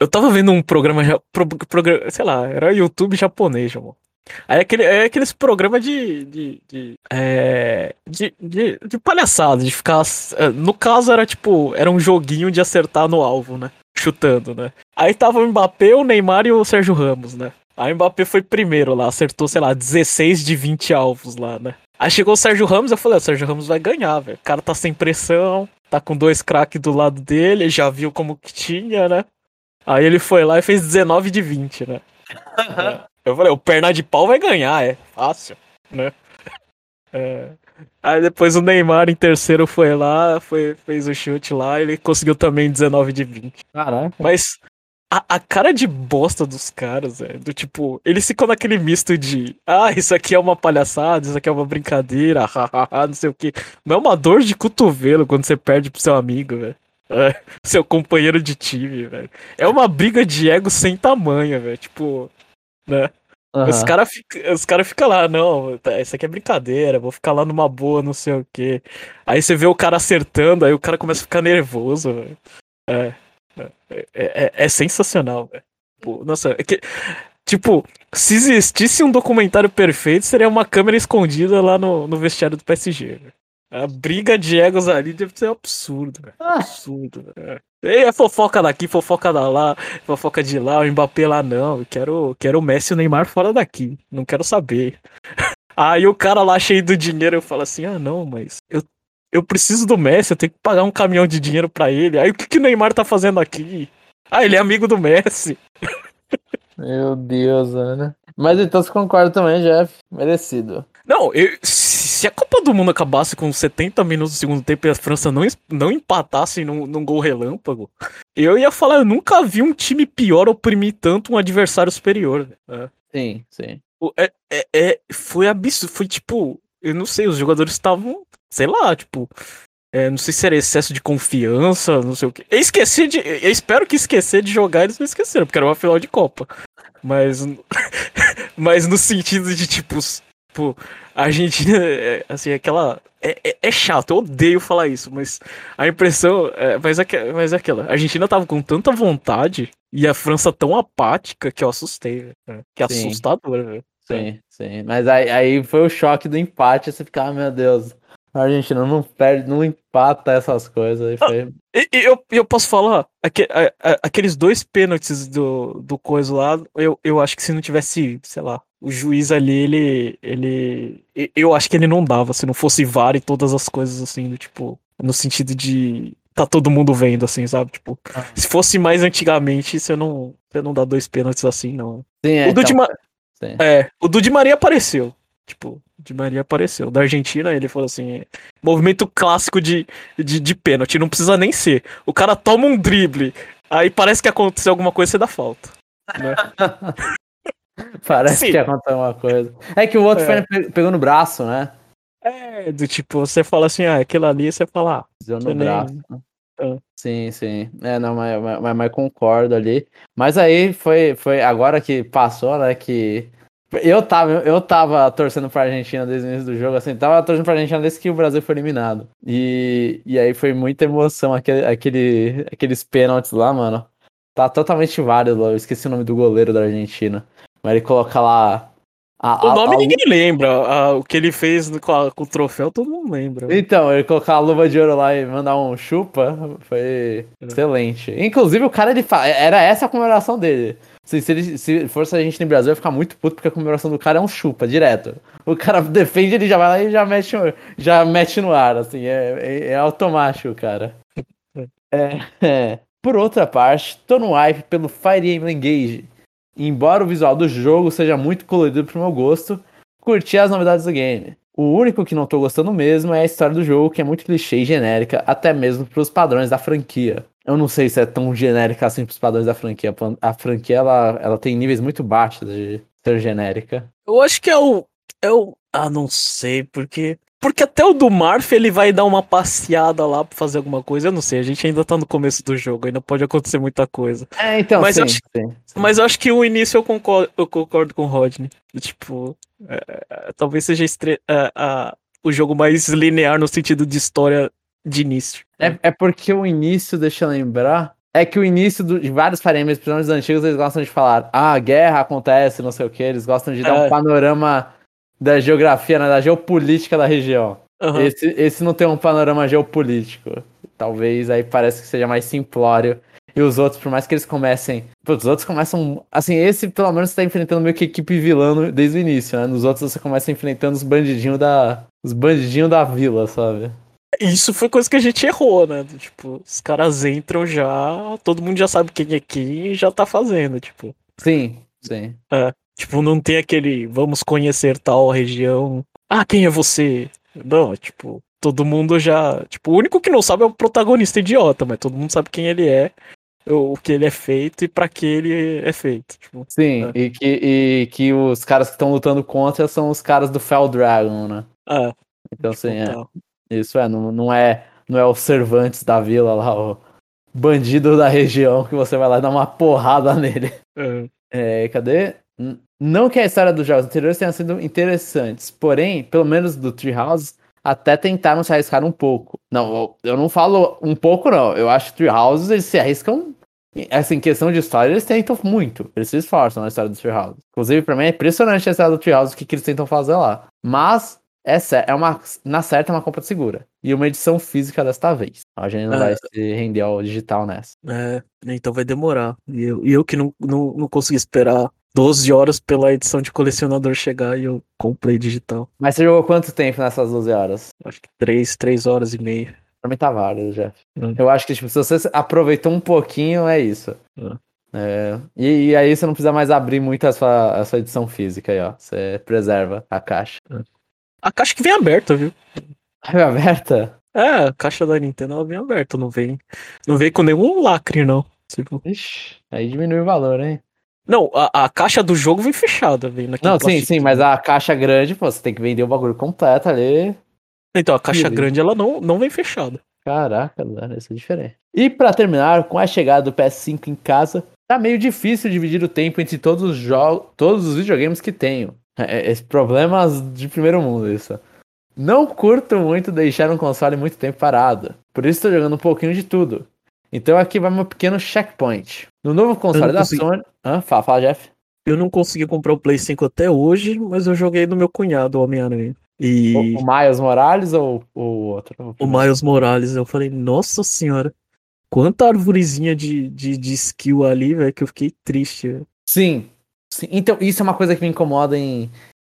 Speaker 1: Eu, tava vendo um programa, pro, programa, sei lá, era YouTube japonês, amor. Aí é aquele, é aqueles programas de. de, de, é, de, de, de palhaçada, de ficar. É, no caso, era tipo. Era um joguinho de acertar no alvo, né? Chutando, né? Aí tava o Mbappé, o Neymar e o Sérgio Ramos, né? Aí o Mbappé foi primeiro lá, acertou, sei lá, 16 de 20 alvos lá, né? Aí chegou o Sérgio Ramos, eu falei, o Sérgio Ramos vai ganhar, velho. O cara tá sem pressão, tá com dois craques do lado dele, já viu como que tinha, né? Aí ele foi lá e fez 19 de 20, né? eu falei, o perna de pau vai ganhar, é fácil, né? É. Aí depois o Neymar em terceiro foi lá, foi, fez o chute lá, ele conseguiu também 19 de 20.
Speaker 2: Caraca.
Speaker 1: Mas a, a, cara de bosta dos caras, é, do tipo, eles ficam naquele misto de, ah, isso aqui é uma palhaçada, isso aqui é uma brincadeira, hahaha, não sei o que. Não é uma dor de cotovelo quando você perde pro seu amigo, velho. É, seu companheiro de time, velho. É uma briga de ego sem tamanho, velho. Tipo, né? Uhum. Os caras ficam os cara fica lá, não, tá, isso aqui é brincadeira, vou ficar lá numa boa, não sei o que. Aí você vê o cara acertando, aí o cara começa a ficar nervoso, velho. É. É, é, é sensacional, velho. Nossa, é que, tipo, se existisse um documentário perfeito, seria uma câmera escondida lá no, no vestiário do PSG, véio. A briga de egos ali deve ser um absurdo, velho. Ah. Absurdo, velho. É fofoca daqui, fofoca da lá, fofoca de lá, o Mbappé lá não. Eu quero, quero o Messi e o Neymar fora daqui. Não quero saber. Aí o cara lá cheio do dinheiro, eu falo assim: ah, não, mas eu eu preciso do Messi, eu tenho que pagar um caminhão de dinheiro para ele. Aí o que, que o Neymar tá fazendo aqui? Ah, ele é amigo do Messi.
Speaker 2: Meu Deus, Ana. Mas então você concorda também, Jeff? Merecido.
Speaker 1: Não, eu, se a Copa do Mundo acabasse com 70 minutos do segundo tempo e a França não, não empatasse num, num gol relâmpago, eu ia falar, eu nunca vi um time pior oprimir tanto um adversário superior.
Speaker 2: É. Sim, sim.
Speaker 1: É, é, é, foi absurdo, foi tipo, eu não sei, os jogadores estavam sei lá, tipo. É, não sei se era excesso de confiança, não sei o que. Eu esqueci de. Eu espero que esquecer de jogar eles não esqueceram, porque era uma final de Copa. Mas. mas no sentido de, tipo. tipo a Argentina, é, assim, aquela. É, é, é, chato, eu odeio falar isso, mas a impressão. É, mas, é, mas é aquela. A Argentina tava com tanta vontade e a França tão apática que eu assustei, né? Que é assustador, velho.
Speaker 2: Sim, sim. Mas aí, aí foi o choque do empate, você ficar, ah, meu Deus. A Argentina não perde, não empata essas coisas. Aí foi...
Speaker 1: e, e eu, eu posso falar, aqu, a, a, aqueles dois pênaltis do, do coisa lá, eu, eu acho que se não tivesse, sei lá, o juiz ali, ele, ele. Eu acho que ele não dava, se não fosse VAR e todas as coisas assim, do tipo. No sentido de. tá todo mundo vendo, assim, sabe? Tipo, ah. se fosse mais antigamente, você não, você não dá dois pênaltis assim, não. Sim, é, o do então, Di Ma... É, o do Di Maria apareceu. Tipo, Di Maria apareceu. Da Argentina, ele falou assim: movimento clássico de, de, de pênalti, não precisa nem ser. O cara toma um drible, aí parece que aconteceu alguma coisa e você dá falta. Né?
Speaker 2: parece Sim. que aconteceu alguma coisa. É que o outro é. foi pegou no braço, né?
Speaker 1: É, do tipo, você fala assim, ah, aquilo ali, você fala. Ah, no
Speaker 2: braço. Nem... Ah. Sim, sim. É, não, mas, mas, mas, concordo ali. Mas aí foi, foi agora que passou, né? Que eu tava, eu tava torcendo pra Argentina desde o início do jogo, assim, tava torcendo pra Argentina desde que o Brasil foi eliminado. E, e aí foi muita emoção, aquele, aquele, aqueles pênaltis lá, mano. Tá totalmente válido, eu esqueci o nome do goleiro da Argentina. Mas ele coloca lá
Speaker 1: a, o nome a, ninguém lembra. A, o que ele fez com, com, o troféu, todo mundo lembra.
Speaker 2: Então, ele colocar a luva de ouro lá e mandar um chupa foi é. excelente. Inclusive, o cara, ele fa... era essa a comemoração dele. Se, se, se fosse a gente no Brasil, ia ficar muito puto porque a comemoração do cara é um chupa, direto. O cara defende, ele já vai lá e já mete, já mete no ar, assim. É, é, é automático, cara. É, é. Por outra parte, tô no hype pelo Fire Emblem Engage embora o visual do jogo seja muito colorido pro meu gosto, curti as novidades do game. O único que não tô gostando mesmo é a história do jogo, que é muito clichê e genérica, até mesmo pros padrões da franquia. Eu não sei se é tão genérica assim pros padrões da franquia. A franquia, ela, ela tem níveis muito baixos de ser genérica.
Speaker 1: Eu acho que é o... É o... Ah, não sei, porque... Porque até o do Marf ele vai dar uma passeada lá pra fazer alguma coisa. Eu não sei, a gente ainda tá no começo do jogo, ainda pode acontecer muita coisa.
Speaker 2: É, então,
Speaker 1: mas
Speaker 2: sim,
Speaker 1: eu acho, sim, sim. Mas eu acho que o início eu concordo, eu concordo com o Rodney. Tipo, é, é talvez seja estre... é, o jogo mais linear no sentido de história de início.
Speaker 2: É, é porque o início, deixa eu lembrar, é que o início do, de vários Emblems, principalmente dos antigos, eles gostam de falar, ah, a guerra acontece, não sei o que, eles gostam de dar um é. panorama da geografia, né, da geopolítica da região. Uhum. Esse, esse não tem um panorama geopolítico. Talvez aí parece que seja mais simplório. E os outros, por mais que eles comecem. Os outros começam. Assim, esse pelo menos você tá enfrentando meio que equipe vilã desde o início, né? Nos outros você começa enfrentando os bandidinhos da. Os bandidinhos da vila, sabe?
Speaker 1: Isso foi coisa que a gente errou, né? Tipo, os caras entram já, todo mundo já sabe quem é quem e já tá fazendo, tipo.
Speaker 2: Sim, sim.
Speaker 1: É. Tipo, não tem aquele vamos conhecer tal região. Ah, quem é você? Não, tipo, todo mundo já. Tipo, o único que não sabe é o protagonista idiota, mas todo mundo sabe quem ele é, o que ele é feito e para que ele é feito. Tipo,
Speaker 2: Sim, é. e, que, e que os caras que estão lutando contra são os caras do Fel Dragon, né?
Speaker 1: É.
Speaker 2: Então, tipo, assim, é. Isso é, não, não é. Não é o Cervantes da vila lá, o bandido da região que você vai lá dar uma porrada nele. É. É, cadê? Não que a história dos jogos anteriores tenha sido interessantes, porém, pelo menos do Treehouse, até tentaram se arriscar um pouco. Não, eu não falo um pouco, não. Eu acho que Treehouse eles se arriscam. Assim, questão de história, eles tentam muito. Eles se esforçam na história do Treehouse. Inclusive, pra mim é impressionante a história do Treehouse, o que, que eles tentam fazer lá. Mas, é, é uma, na certa, é uma compra segura. E uma edição física desta vez. A gente não é. vai se render ao digital nessa.
Speaker 1: É, então vai demorar. E eu, e eu que não, não, não consegui esperar 12 horas pela edição de colecionador chegar e eu comprei digital.
Speaker 2: Mas você jogou quanto tempo nessas 12 horas?
Speaker 1: Acho que 3, 3 horas e meia.
Speaker 2: Pra mim tá válido, Jeff. Hum. Eu acho que tipo, se você aproveitou um pouquinho, é isso. Hum. É, e, e, aí você não precisa mais abrir muito a sua, a sua edição física aí, ó. Você preserva a caixa. Hum.
Speaker 1: A caixa que vem aberta, viu?
Speaker 2: Vem aberta?
Speaker 1: É, a caixa da Nintendo ela vem aberta, não vem. Não vem com nenhum lacre, não.
Speaker 2: Tipo... Ixi, aí diminui o valor, hein?
Speaker 1: Não, a, a, caixa do jogo vem fechada, vem
Speaker 2: Não, sim, sim, mas a caixa grande, pô, você tem que vender o bagulho completo ali.
Speaker 1: Então, a caixa grande, ela não, não vem fechada.
Speaker 2: Caraca, mano, isso é diferente. E para terminar, com a chegada do PS5 em casa, tá meio difícil dividir o tempo entre todos os jogos, todos os videogames que tenho. É, é, problemas de primeiro mundo, isso. Não curto muito deixar um console muito tempo parado. Por isso estou jogando um pouquinho de tudo. Então aqui vai meu pequeno checkpoint. No novo console da consegui... Sony. Hã? Fala, fala, Jeff.
Speaker 1: Eu não consegui comprar o Play 5 até hoje, mas eu joguei no meu cunhado, o Homem-Aranha.
Speaker 2: E... O, o Miles Morales ou o outro?
Speaker 1: O Miles Morales. Eu falei, nossa senhora, quanta arvorezinha de, de, de skill ali, velho, que eu fiquei triste. Véio.
Speaker 2: Sim, sim. Então, isso é uma coisa que me incomoda em,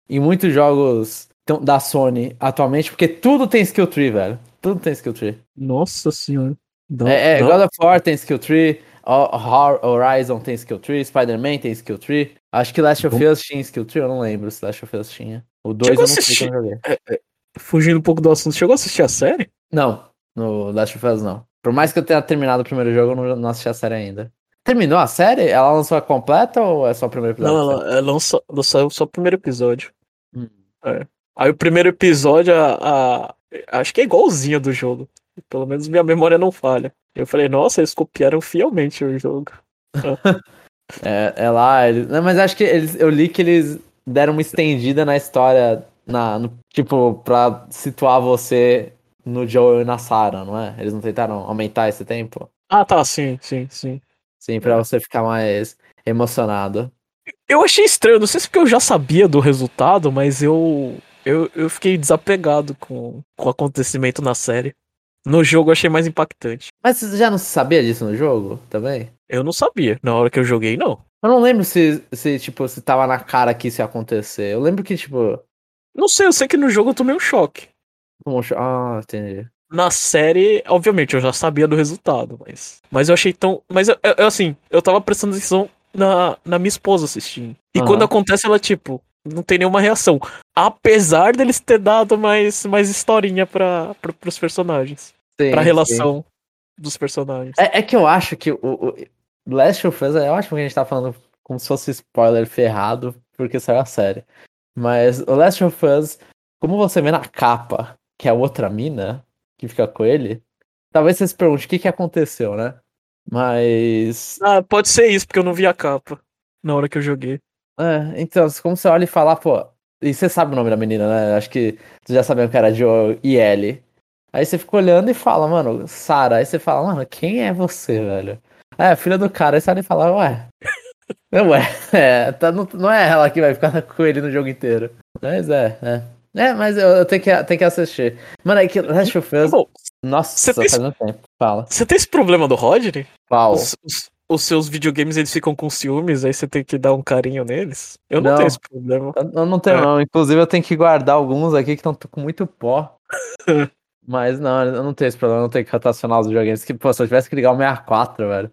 Speaker 2: em muitos jogos da Sony atualmente, porque tudo tem skill tree, velho. Tudo tem skill tree.
Speaker 1: Nossa senhora.
Speaker 2: Não, é, é God of War tem skill tree, Horizon tem skill tree, Spider-Man tem skill tree. Acho que Last of Us tinha skill tree, eu não lembro se Last of Us tinha. O 2 eu não sei como joguei. É,
Speaker 1: é, fugindo um pouco do assunto, chegou a assistir a série?
Speaker 2: Não, no Last of Us não. Por mais que eu tenha terminado o primeiro jogo, eu não, não assisti a série ainda. Terminou a série? Ela lançou a completa ou é só o primeiro episódio?
Speaker 1: Não, ela, ela lançou, lançou só o primeiro episódio. Hum. É. Aí o primeiro episódio, a, a, acho que é igualzinho do jogo. Pelo menos minha memória não falha. Eu falei, nossa, eles copiaram fielmente o jogo.
Speaker 2: é, é lá, eles... Não, mas acho que eles, eu li que eles deram uma estendida na história, na, no, tipo, pra situar você no Joel e na Sarah, não é? Eles não tentaram aumentar esse tempo?
Speaker 1: Ah, tá, sim, sim, sim.
Speaker 2: Sim, pra você ficar mais emocionado.
Speaker 1: Eu achei estranho, não sei se porque eu já sabia do resultado, mas eu eu, eu fiquei desapegado com, com o acontecimento na série. No jogo eu achei mais impactante.
Speaker 2: Mas você já não sabia disso no jogo também?
Speaker 1: Eu não sabia. Na hora que eu joguei, não.
Speaker 2: Eu não lembro se, se tipo, se tava na cara que isso ia acontecer. Eu lembro que, tipo.
Speaker 1: Não sei, eu sei que no jogo eu tomei um choque.
Speaker 2: Ah, entendi.
Speaker 1: Na série, obviamente, eu já sabia do resultado, mas. Mas eu achei tão. Mas eu, eu assim, eu tava prestando atenção na, na minha esposa assistindo. E uhum. quando acontece, ela, tipo, não tem nenhuma reação. Apesar deles ter dado mais, mais historinha para pra, pros personagens. Sim, pra relação sim. dos personagens.
Speaker 2: É, é, que eu acho que o, o Last of Us, eu acho que a gente tá falando como se fosse spoiler ferrado, porque saiu a série. Mas o Last of Us, como você vê na capa, que é a outra mina que fica com ele, talvez você se pergunte o que, que aconteceu, né? Mas.
Speaker 1: Ah, pode ser isso, porque eu não vi a capa na hora que eu joguei.
Speaker 2: É, então, como você olha e fala, pô, e você sabe o nome da menina, né? Acho que tu já sabia que era Joe e Ellie. Aí você fica olhando e fala, mano, Sara. Aí você fala, mano, quem é você, velho? É, filha do cara. Aí você olha e fala, ué. ué, é, tá, não, não é ela que vai ficar com ele no jogo inteiro. Mas é, é. É, mas eu, eu tenho, que, tenho que assistir. Mano, é que Last of Us. Nossa, faz muito tempo. Fala.
Speaker 1: Você tem esse problema do Rodney?
Speaker 2: Qual?
Speaker 1: Os, os, os seus videogames eles ficam com ciúmes, aí você tem que dar um carinho neles. Eu não, não tenho esse problema.
Speaker 2: Eu não tenho, é. não. Inclusive, eu tenho que guardar alguns aqui que estão com muito pó. Mas não, eu não tenho esse problema, eu não tenho que rotacionar os videogames. Que, pô, se eu tivesse que ligar o 64, velho.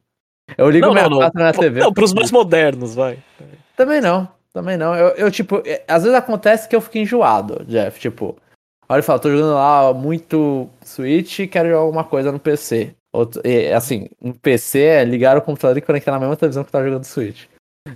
Speaker 2: Eu ligo não, o 64 não, não. na TV.
Speaker 1: Não, pros mais modernos, vai.
Speaker 2: Também não, também não. Eu, eu, tipo, é, às vezes acontece que eu fico enjoado, Jeff. Tipo, olha e falo, tô jogando lá muito Switch e quero jogar alguma coisa no PC. Outro, e, assim, um PC é ligar o computador e conectar na mesma televisão que tá jogando Switch.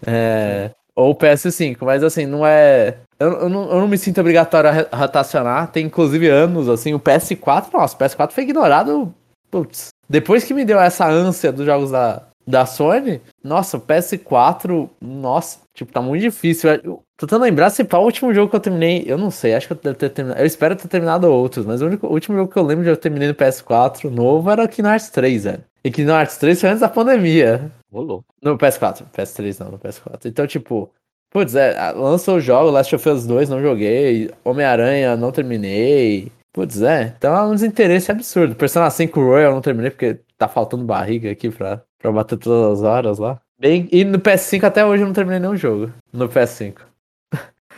Speaker 2: É, ou PS5, mas assim, não é. Eu, eu, não, eu não me sinto obrigatório a rotacionar. Tem inclusive anos, assim, o PS4, nossa, o PS4 foi ignorado. Putz, depois que me deu essa ânsia dos jogos da, da Sony, nossa, o PS4, nossa, tipo, tá muito difícil. Eu, tô tentando lembrar se qual o último jogo que eu terminei. Eu não sei, acho que eu devo ter terminado. Eu espero ter terminado outros, mas o, único, o último jogo que eu lembro de eu terminei no PS4 novo era o Kingdom Hearts 3, velho. E Kingdom Hearts 3 foi antes da pandemia.
Speaker 1: Rolou.
Speaker 2: No PS4, PS3 não, no PS4. Então, tipo, putz, é, lançou o jogo, Last of Us 2 não joguei, Homem-Aranha não terminei. Putz, é, então é um desinteresse absurdo. Persona 5 Royal não terminei porque tá faltando barriga aqui pra Pra bater todas as horas lá. Bem, e no PS5 até hoje eu não terminei nenhum jogo. No PS5.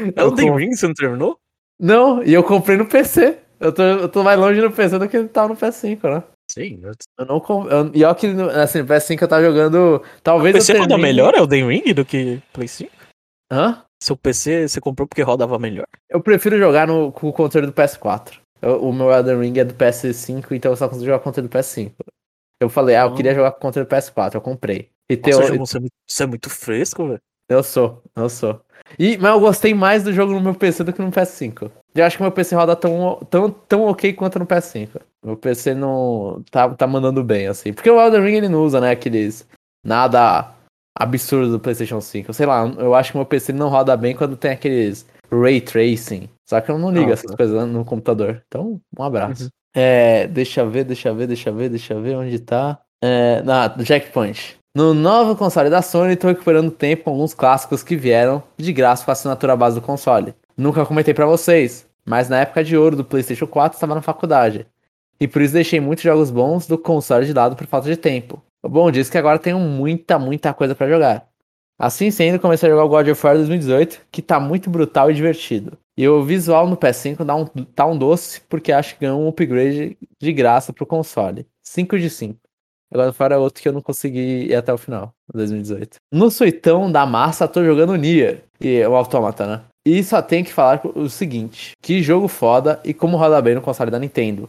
Speaker 1: Elden comp... Ring você não terminou?
Speaker 2: Não, e eu comprei no PC. Eu tô, eu tô mais longe no PC do que tava no PS5, né?
Speaker 1: Sim. Eu,
Speaker 2: eu não eu, E olha que assim, no PS5 eu tava jogando. Talvez. O
Speaker 1: PC termine... roda melhor Elden Ring do que Play 5?
Speaker 2: Hã?
Speaker 1: Seu PC você comprou porque rodava melhor?
Speaker 2: Eu prefiro jogar no, com o controle do PS4. Eu, o meu Elden Ring é do PS5, então eu só consigo jogar com o controle do PS5. Eu falei, ah, eu queria jogar contra o PS4, eu comprei.
Speaker 1: E Nossa, teo... você, é muito, você é muito fresco, velho.
Speaker 2: Eu sou, eu sou. E, mas eu gostei mais do jogo no meu PC do que no PS5. Eu acho que meu PC roda tão, tão, tão ok quanto no PS5. Meu PC não tá, tá mandando bem, assim. Porque o Elden Ring ele não usa, né, aqueles nada absurdo do PlayStation 5. Sei lá, eu acho que meu PC não roda bem quando tem aqueles ray tracing. Só que eu não ligo essas coisas no computador. Então, um abraço. Uhum. É, deixa eu ver, deixa eu ver, deixa eu ver, deixa eu ver onde tá. É, na, do Jackpoint. No novo console da Sony, estou recuperando tempo com alguns clássicos que vieram de graça com a assinatura base do console. Nunca comentei para vocês, mas na época de ouro do PlayStation 4 estava na faculdade. E por isso deixei muitos jogos bons do console de lado por falta de tempo. Bom disso é que agora tenho muita, muita coisa para jogar. Assim sendo, comecei a jogar o God of War 2018, que tá muito brutal e divertido. E o visual no PS5 dá um, tá um doce, porque acho que ganhou um upgrade de graça pro console. 5 de 5. Agora fora outro que eu não consegui ir até o final, 2018. No suitão da massa, tô jogando Nier, e é o Automata, né? E só tem que falar o seguinte: que jogo foda e como roda bem no console da Nintendo.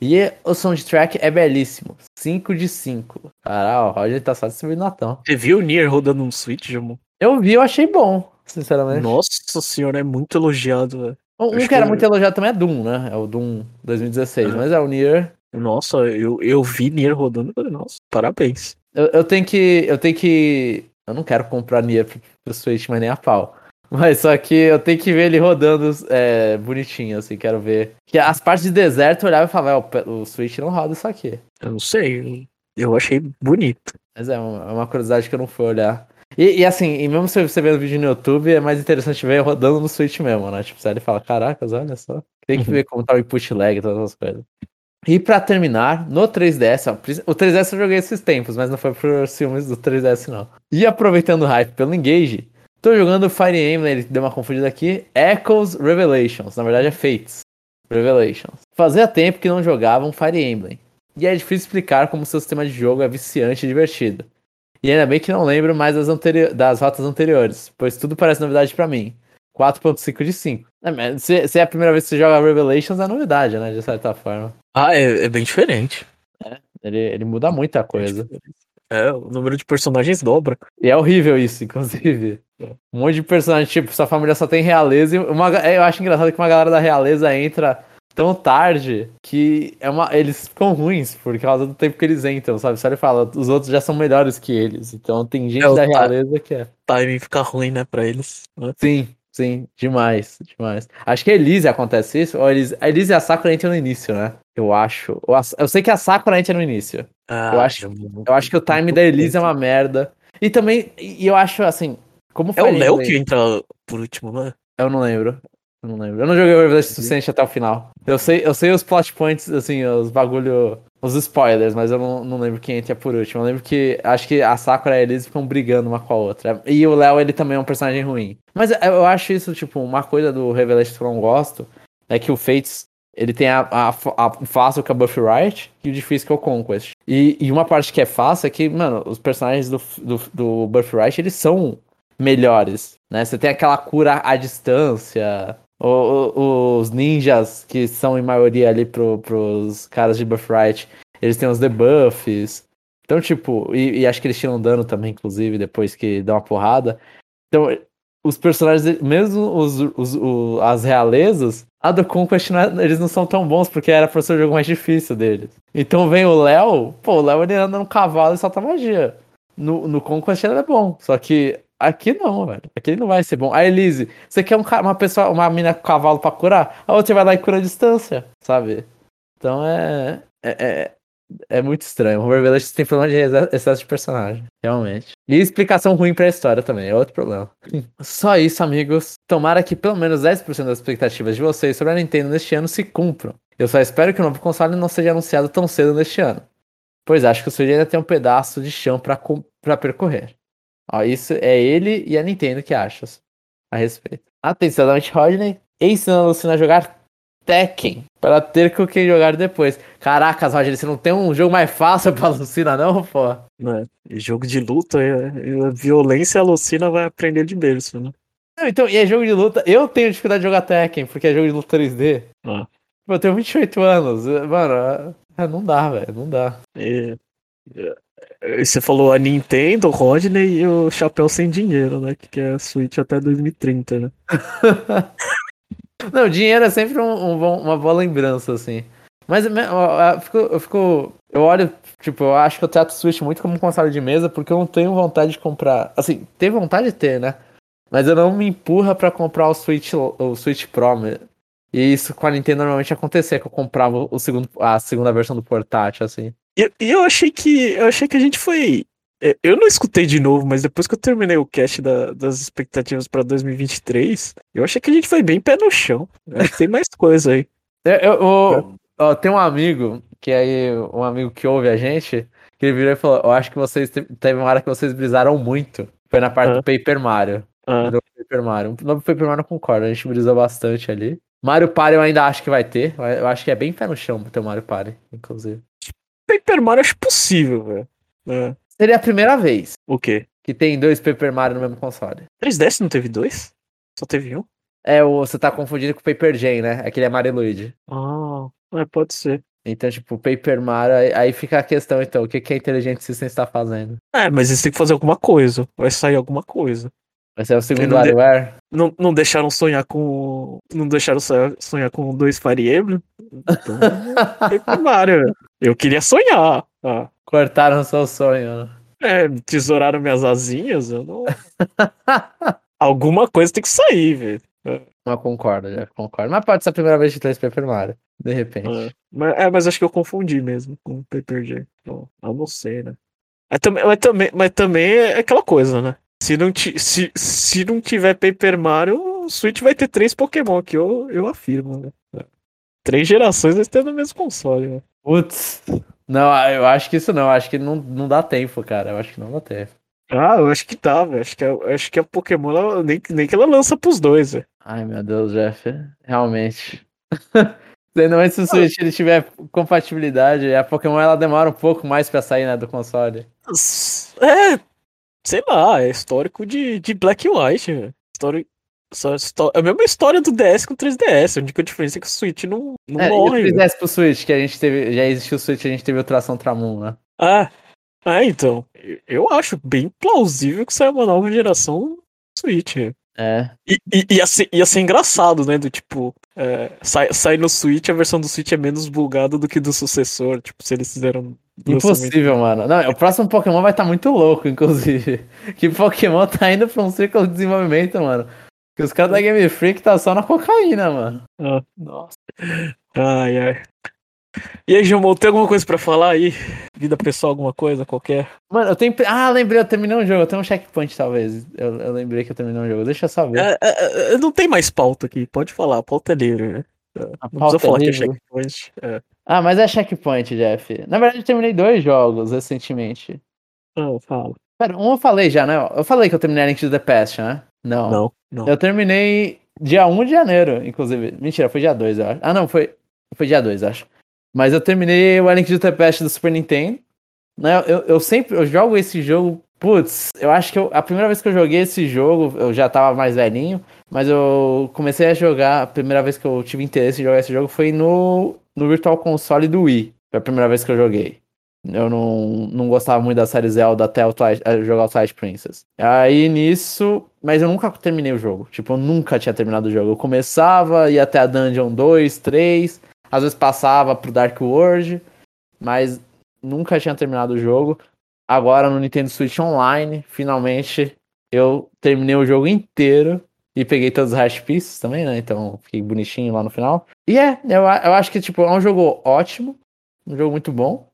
Speaker 2: E o soundtrack é belíssimo. 5 de 5. Caralho, o Roger tá só distribuindo Natão.
Speaker 1: Você viu o Nier rodando no Switch, Jamon?
Speaker 2: Eu vi, eu achei bom, sinceramente.
Speaker 1: Nossa senhora, é muito elogiado, velho.
Speaker 2: Um, que, que era muito elogiado também é Doom, né? É o Doom 2016, mas é o Nier.
Speaker 1: Nossa, eu, eu vi Nier rodando e falei, nossa, parabéns.
Speaker 2: Eu, eu tenho que. Eu tenho que. Eu não quero comprar Nier pro, pro Switch, mas nem a pau. Mas só que eu tenho que ver ele rodando é, bonitinho, assim, quero ver. Que as partes de deserto eu olhava e falava, o, o Switch não roda isso aqui.
Speaker 1: Eu não sei, eu achei bonito.
Speaker 2: Mas é uma, é uma curiosidade que eu não fui olhar. E, e, assim, e mesmo se você ver o vídeo no YouTube, é mais interessante ver rodando no Switch mesmo, né? Tipo, você fala, caracas, olha só. Tem que uhum. ver como tá o input lag e todas essas coisas. E pra terminar, no 3DS, ó, o 3DS eu joguei esses tempos, mas não foi por ciúmes do 3DS, não. E aproveitando o hype pelo Engage, tô jogando Fire Emblem, ele deu uma confundida aqui, Echoes Revelations, na verdade é Fates Revelations. Fazia tempo que não jogava um Fire Emblem, e é difícil explicar como seu sistema de jogo é viciante e divertido. E ainda bem que não lembro mais das, anteri das rotas anteriores, pois tudo parece novidade para mim. 4.5 de 5. É, se, se, é a primeira vez que você joga Revelations, é novidade, né? De certa forma.
Speaker 1: Ah, é, é bem diferente.
Speaker 2: É, ele, ele muda muita coisa.
Speaker 1: É, o número de personagens dobra.
Speaker 2: E é horrível isso, inclusive. Um monte de personagens, tipo, sua família só tem realeza e uma, eu acho engraçado que uma galera da realeza entra tão tarde que é uma, eles ficam ruins por causa do tempo que eles entram, sabe? Só ele fala, os outros já são melhores que eles. Então tem gente é, da realeza que é.
Speaker 1: Timing fica ruim, né, pra eles.
Speaker 2: Né? Sim, sim, demais, demais. Acho que a Elise acontece isso, ou a Elise, a Elise e a Sakura entram no início, né? Eu acho. Eu sei que a Sakura entra no início. Ah, eu, acho, eu acho que o time da Elise é uma merda. E também, e eu acho assim, como
Speaker 1: É o Léo que entra por último, né?
Speaker 2: Eu não lembro. Eu não lembro. Eu não joguei o Revelation suficiente até o final. Eu sei, eu sei os plot points, assim, os bagulho. Os spoilers, mas eu não, não lembro quem entra por último. Eu lembro que acho que a Sakura e a Elise ficam brigando uma com a outra. E o Léo, ele também é um personagem ruim. Mas eu acho isso, tipo, uma coisa do Revelation que eu não gosto é que o Fates ele tem a, a, a, fácil que é Buffy Wright e o difícil que é o Conquest. E, e uma parte que é fácil é que, mano, os personagens do, do, do Buffy Wright, eles são melhores, né? Você tem aquela cura à distância, o, o, os ninjas, que são em maioria ali pro, pros caras de Birthright, eles têm os debuffs. Então, tipo, e, e, acho que eles tiram dano também, inclusive, depois que dão uma porrada. Então, os personagens, mesmo os, os, os as realezas, a do Conquest não é, eles não são tão bons porque era pra ser o jogo mais difícil deles. Então vem o Léo, pô, o Léo ele anda no cavalo e solta magia. No, no Conquest ele é bom, só que Aqui não, velho. Aqui não vai ser bom. A Elise, você quer um, uma pessoa, uma mina com cavalo pra curar? A outra vai lá e cura a distância, sabe? Então é. É, é, é muito estranho. O Revelation tem problema de excesso de personagem, realmente. E explicação ruim pra história também, é outro problema. Só isso, amigos. Tomara que pelo menos 10% das expectativas de vocês sobre a Nintendo neste ano se cumpram. Eu só espero que o novo console não seja anunciado tão cedo neste ano. Pois acho que o Switch ainda tem um pedaço de chão para percorrer. Ó, isso é ele e a Nintendo que acham a respeito. Atenção, Dante Rodney ensinando a Lucina a jogar Tekken para ter com quem jogar depois. Caracas, Rodney, você não tem um jogo mais fácil pra Lucina, não, pô?
Speaker 1: Não, é. Jogo de luta, é, é, violência a Lucina vai aprender de berço, né?
Speaker 2: Não, então, e é jogo de luta. Eu tenho dificuldade de jogar Tekken, porque é jogo de luta 3D. Ah. Eu tenho 28 anos. Mano, é, não dá, velho. Não dá.
Speaker 1: É, você falou a Nintendo, Rodney e o Chapéu Sem Dinheiro, né? Que é a Switch até 2030, né?
Speaker 2: Não, dinheiro é sempre um, um, uma boa lembrança, assim. Mas eu, eu, fico, eu fico. Eu olho, tipo, eu acho que eu trato o Switch muito como um console de mesa porque eu não tenho vontade de comprar. Assim, tem vontade de ter, né? Mas eu não me empurra para comprar o Switch, o Switch Pro. E isso com a Nintendo normalmente acontecia, que eu comprava o segundo, a segunda versão do portátil, assim.
Speaker 1: E eu, eu, achei que. Eu achei que a gente foi. É, eu não escutei de novo, mas depois que eu terminei o cast da, das expectativas para 2023, eu achei que a gente foi bem pé no chão. tem mais coisa aí.
Speaker 2: Eu, eu, eu, tem um amigo, que aí, um amigo que ouve a gente, que ele virou e falou: Eu acho que vocês teve uma hora que vocês brisaram muito. Foi na parte ah. do Paper Mario. Ah. Do Paper Mario. No Paper Mario concordo, a gente brisou bastante ali. Mario Party eu ainda acho que vai ter. Eu acho que é bem pé no chão ter o Mario Party, inclusive.
Speaker 1: Paper Mario acho possível, velho.
Speaker 2: É. Seria a primeira vez.
Speaker 1: O quê?
Speaker 2: Que tem dois Paper Mario no mesmo console.
Speaker 1: 3DS não teve dois? Só teve um?
Speaker 2: É, você tá confundindo com o Paper Jam, né? Aquele é Mario Luigi.
Speaker 1: Ah, é, pode ser.
Speaker 2: Então, tipo, Paper Mario, aí fica a questão, então, o que, que a Intelligent System está fazendo?
Speaker 1: É, mas eles têm que fazer alguma coisa. Vai sair alguma coisa.
Speaker 2: Vai ser o segundo não WarioWare? De...
Speaker 1: Não, não deixaram sonhar com. Não deixaram sonhar com dois Fire Emblem. Então, Mario. Eu queria sonhar. Ah.
Speaker 2: Cortaram seu sonho. Né?
Speaker 1: É, tesouraram minhas asinhas, eu não. Alguma coisa tem que sair, velho.
Speaker 2: Não concordo, já concordo. Mas pode ser a primeira vez que traz Paper Mario, de repente.
Speaker 1: É, mas, é, mas acho que eu confundi mesmo com o Paper J. Bom, eu não sei, né? Mas também, mas, também, mas também é aquela coisa, né? Se não, ti, se, se não tiver Paper Mario, o Switch vai ter três Pokémon, que eu, eu afirmo, né? É. Três gerações vai ter no mesmo console, né?
Speaker 2: Putz. Não, eu acho que isso não. Acho que não, não dá tempo, cara. Eu acho que não dá tempo.
Speaker 1: Ah, eu acho que tá, velho. Acho que, a, acho que a Pokémon ela, nem, nem que ela lança pros dois, velho.
Speaker 2: Ai, meu Deus, Jeff. Realmente. Ainda mais se o Switch ele tiver compatibilidade, a Pokémon ela demora um pouco mais pra sair né, do console.
Speaker 1: É, sei lá, é histórico de, de Black e White, velho. Histórico, só, é a mesma história do DS com o 3DS. A única diferença é que o Switch não, não é, morre.
Speaker 2: E o 3DS pro Switch, que a gente teve. Já existiu o Switch, a gente teve o Tração Tramon, né?
Speaker 1: Ah, é, então. Eu acho bem plausível que saia uma nova geração Switch.
Speaker 2: É.
Speaker 1: E, e ia, ser, ia ser engraçado, né? Do tipo, é, sai, sai no Switch, a versão do Switch é menos bugada do que do sucessor. Tipo, se eles fizeram.
Speaker 2: Impossível, mano. Não, o próximo Pokémon vai estar tá muito louco, inclusive. Que Pokémon tá indo pra um ciclo de desenvolvimento, mano. Que os caras da Game Freak tá só na cocaína, mano.
Speaker 1: Ah, nossa. Ai, ai. E aí, João, tem alguma coisa pra falar aí? Vida pessoal, alguma coisa, qualquer?
Speaker 2: Mano, eu tenho. Ah, lembrei, eu terminei um jogo. Eu tenho um checkpoint, talvez. Eu, eu lembrei que eu terminei um jogo. Deixa eu saber.
Speaker 1: É, é, é, não tem mais pauta aqui, pode falar. A pauta é livre, né?
Speaker 2: Não precisa falar que é checkpoint. É. Ah, mas é checkpoint, Jeff. Na verdade, eu terminei dois jogos recentemente.
Speaker 1: Ah, fala.
Speaker 2: Pera, um eu falei já, né? Eu falei que eu terminei Link to the Past, né? Não.
Speaker 1: Não, não.
Speaker 2: Eu terminei dia 1 de janeiro, inclusive. Mentira, foi dia 2, eu acho. Ah, não, foi. Foi dia 2, acho. Mas eu terminei o Link to the Past do Super Nintendo. Né? Eu, eu sempre eu jogo esse jogo. Putz, eu acho que eu, a primeira vez que eu joguei esse jogo, eu já tava mais velhinho, mas eu comecei a jogar, a primeira vez que eu tive interesse em jogar esse jogo foi no, no Virtual Console do Wii. Foi a primeira vez que eu joguei. Eu não, não gostava muito da série Zelda até eu jogar o Twilight Princess. Aí nisso. Mas eu nunca terminei o jogo. Tipo, eu nunca tinha terminado o jogo. Eu começava, ia até a Dungeon 2, 3. Às vezes passava pro Dark World, mas nunca tinha terminado o jogo. Agora no Nintendo Switch Online, finalmente eu terminei o jogo inteiro e peguei todos os hash pieces também, né? Então fiquei bonitinho lá no final. E é, eu, eu acho que tipo, é um jogo ótimo, um jogo muito bom.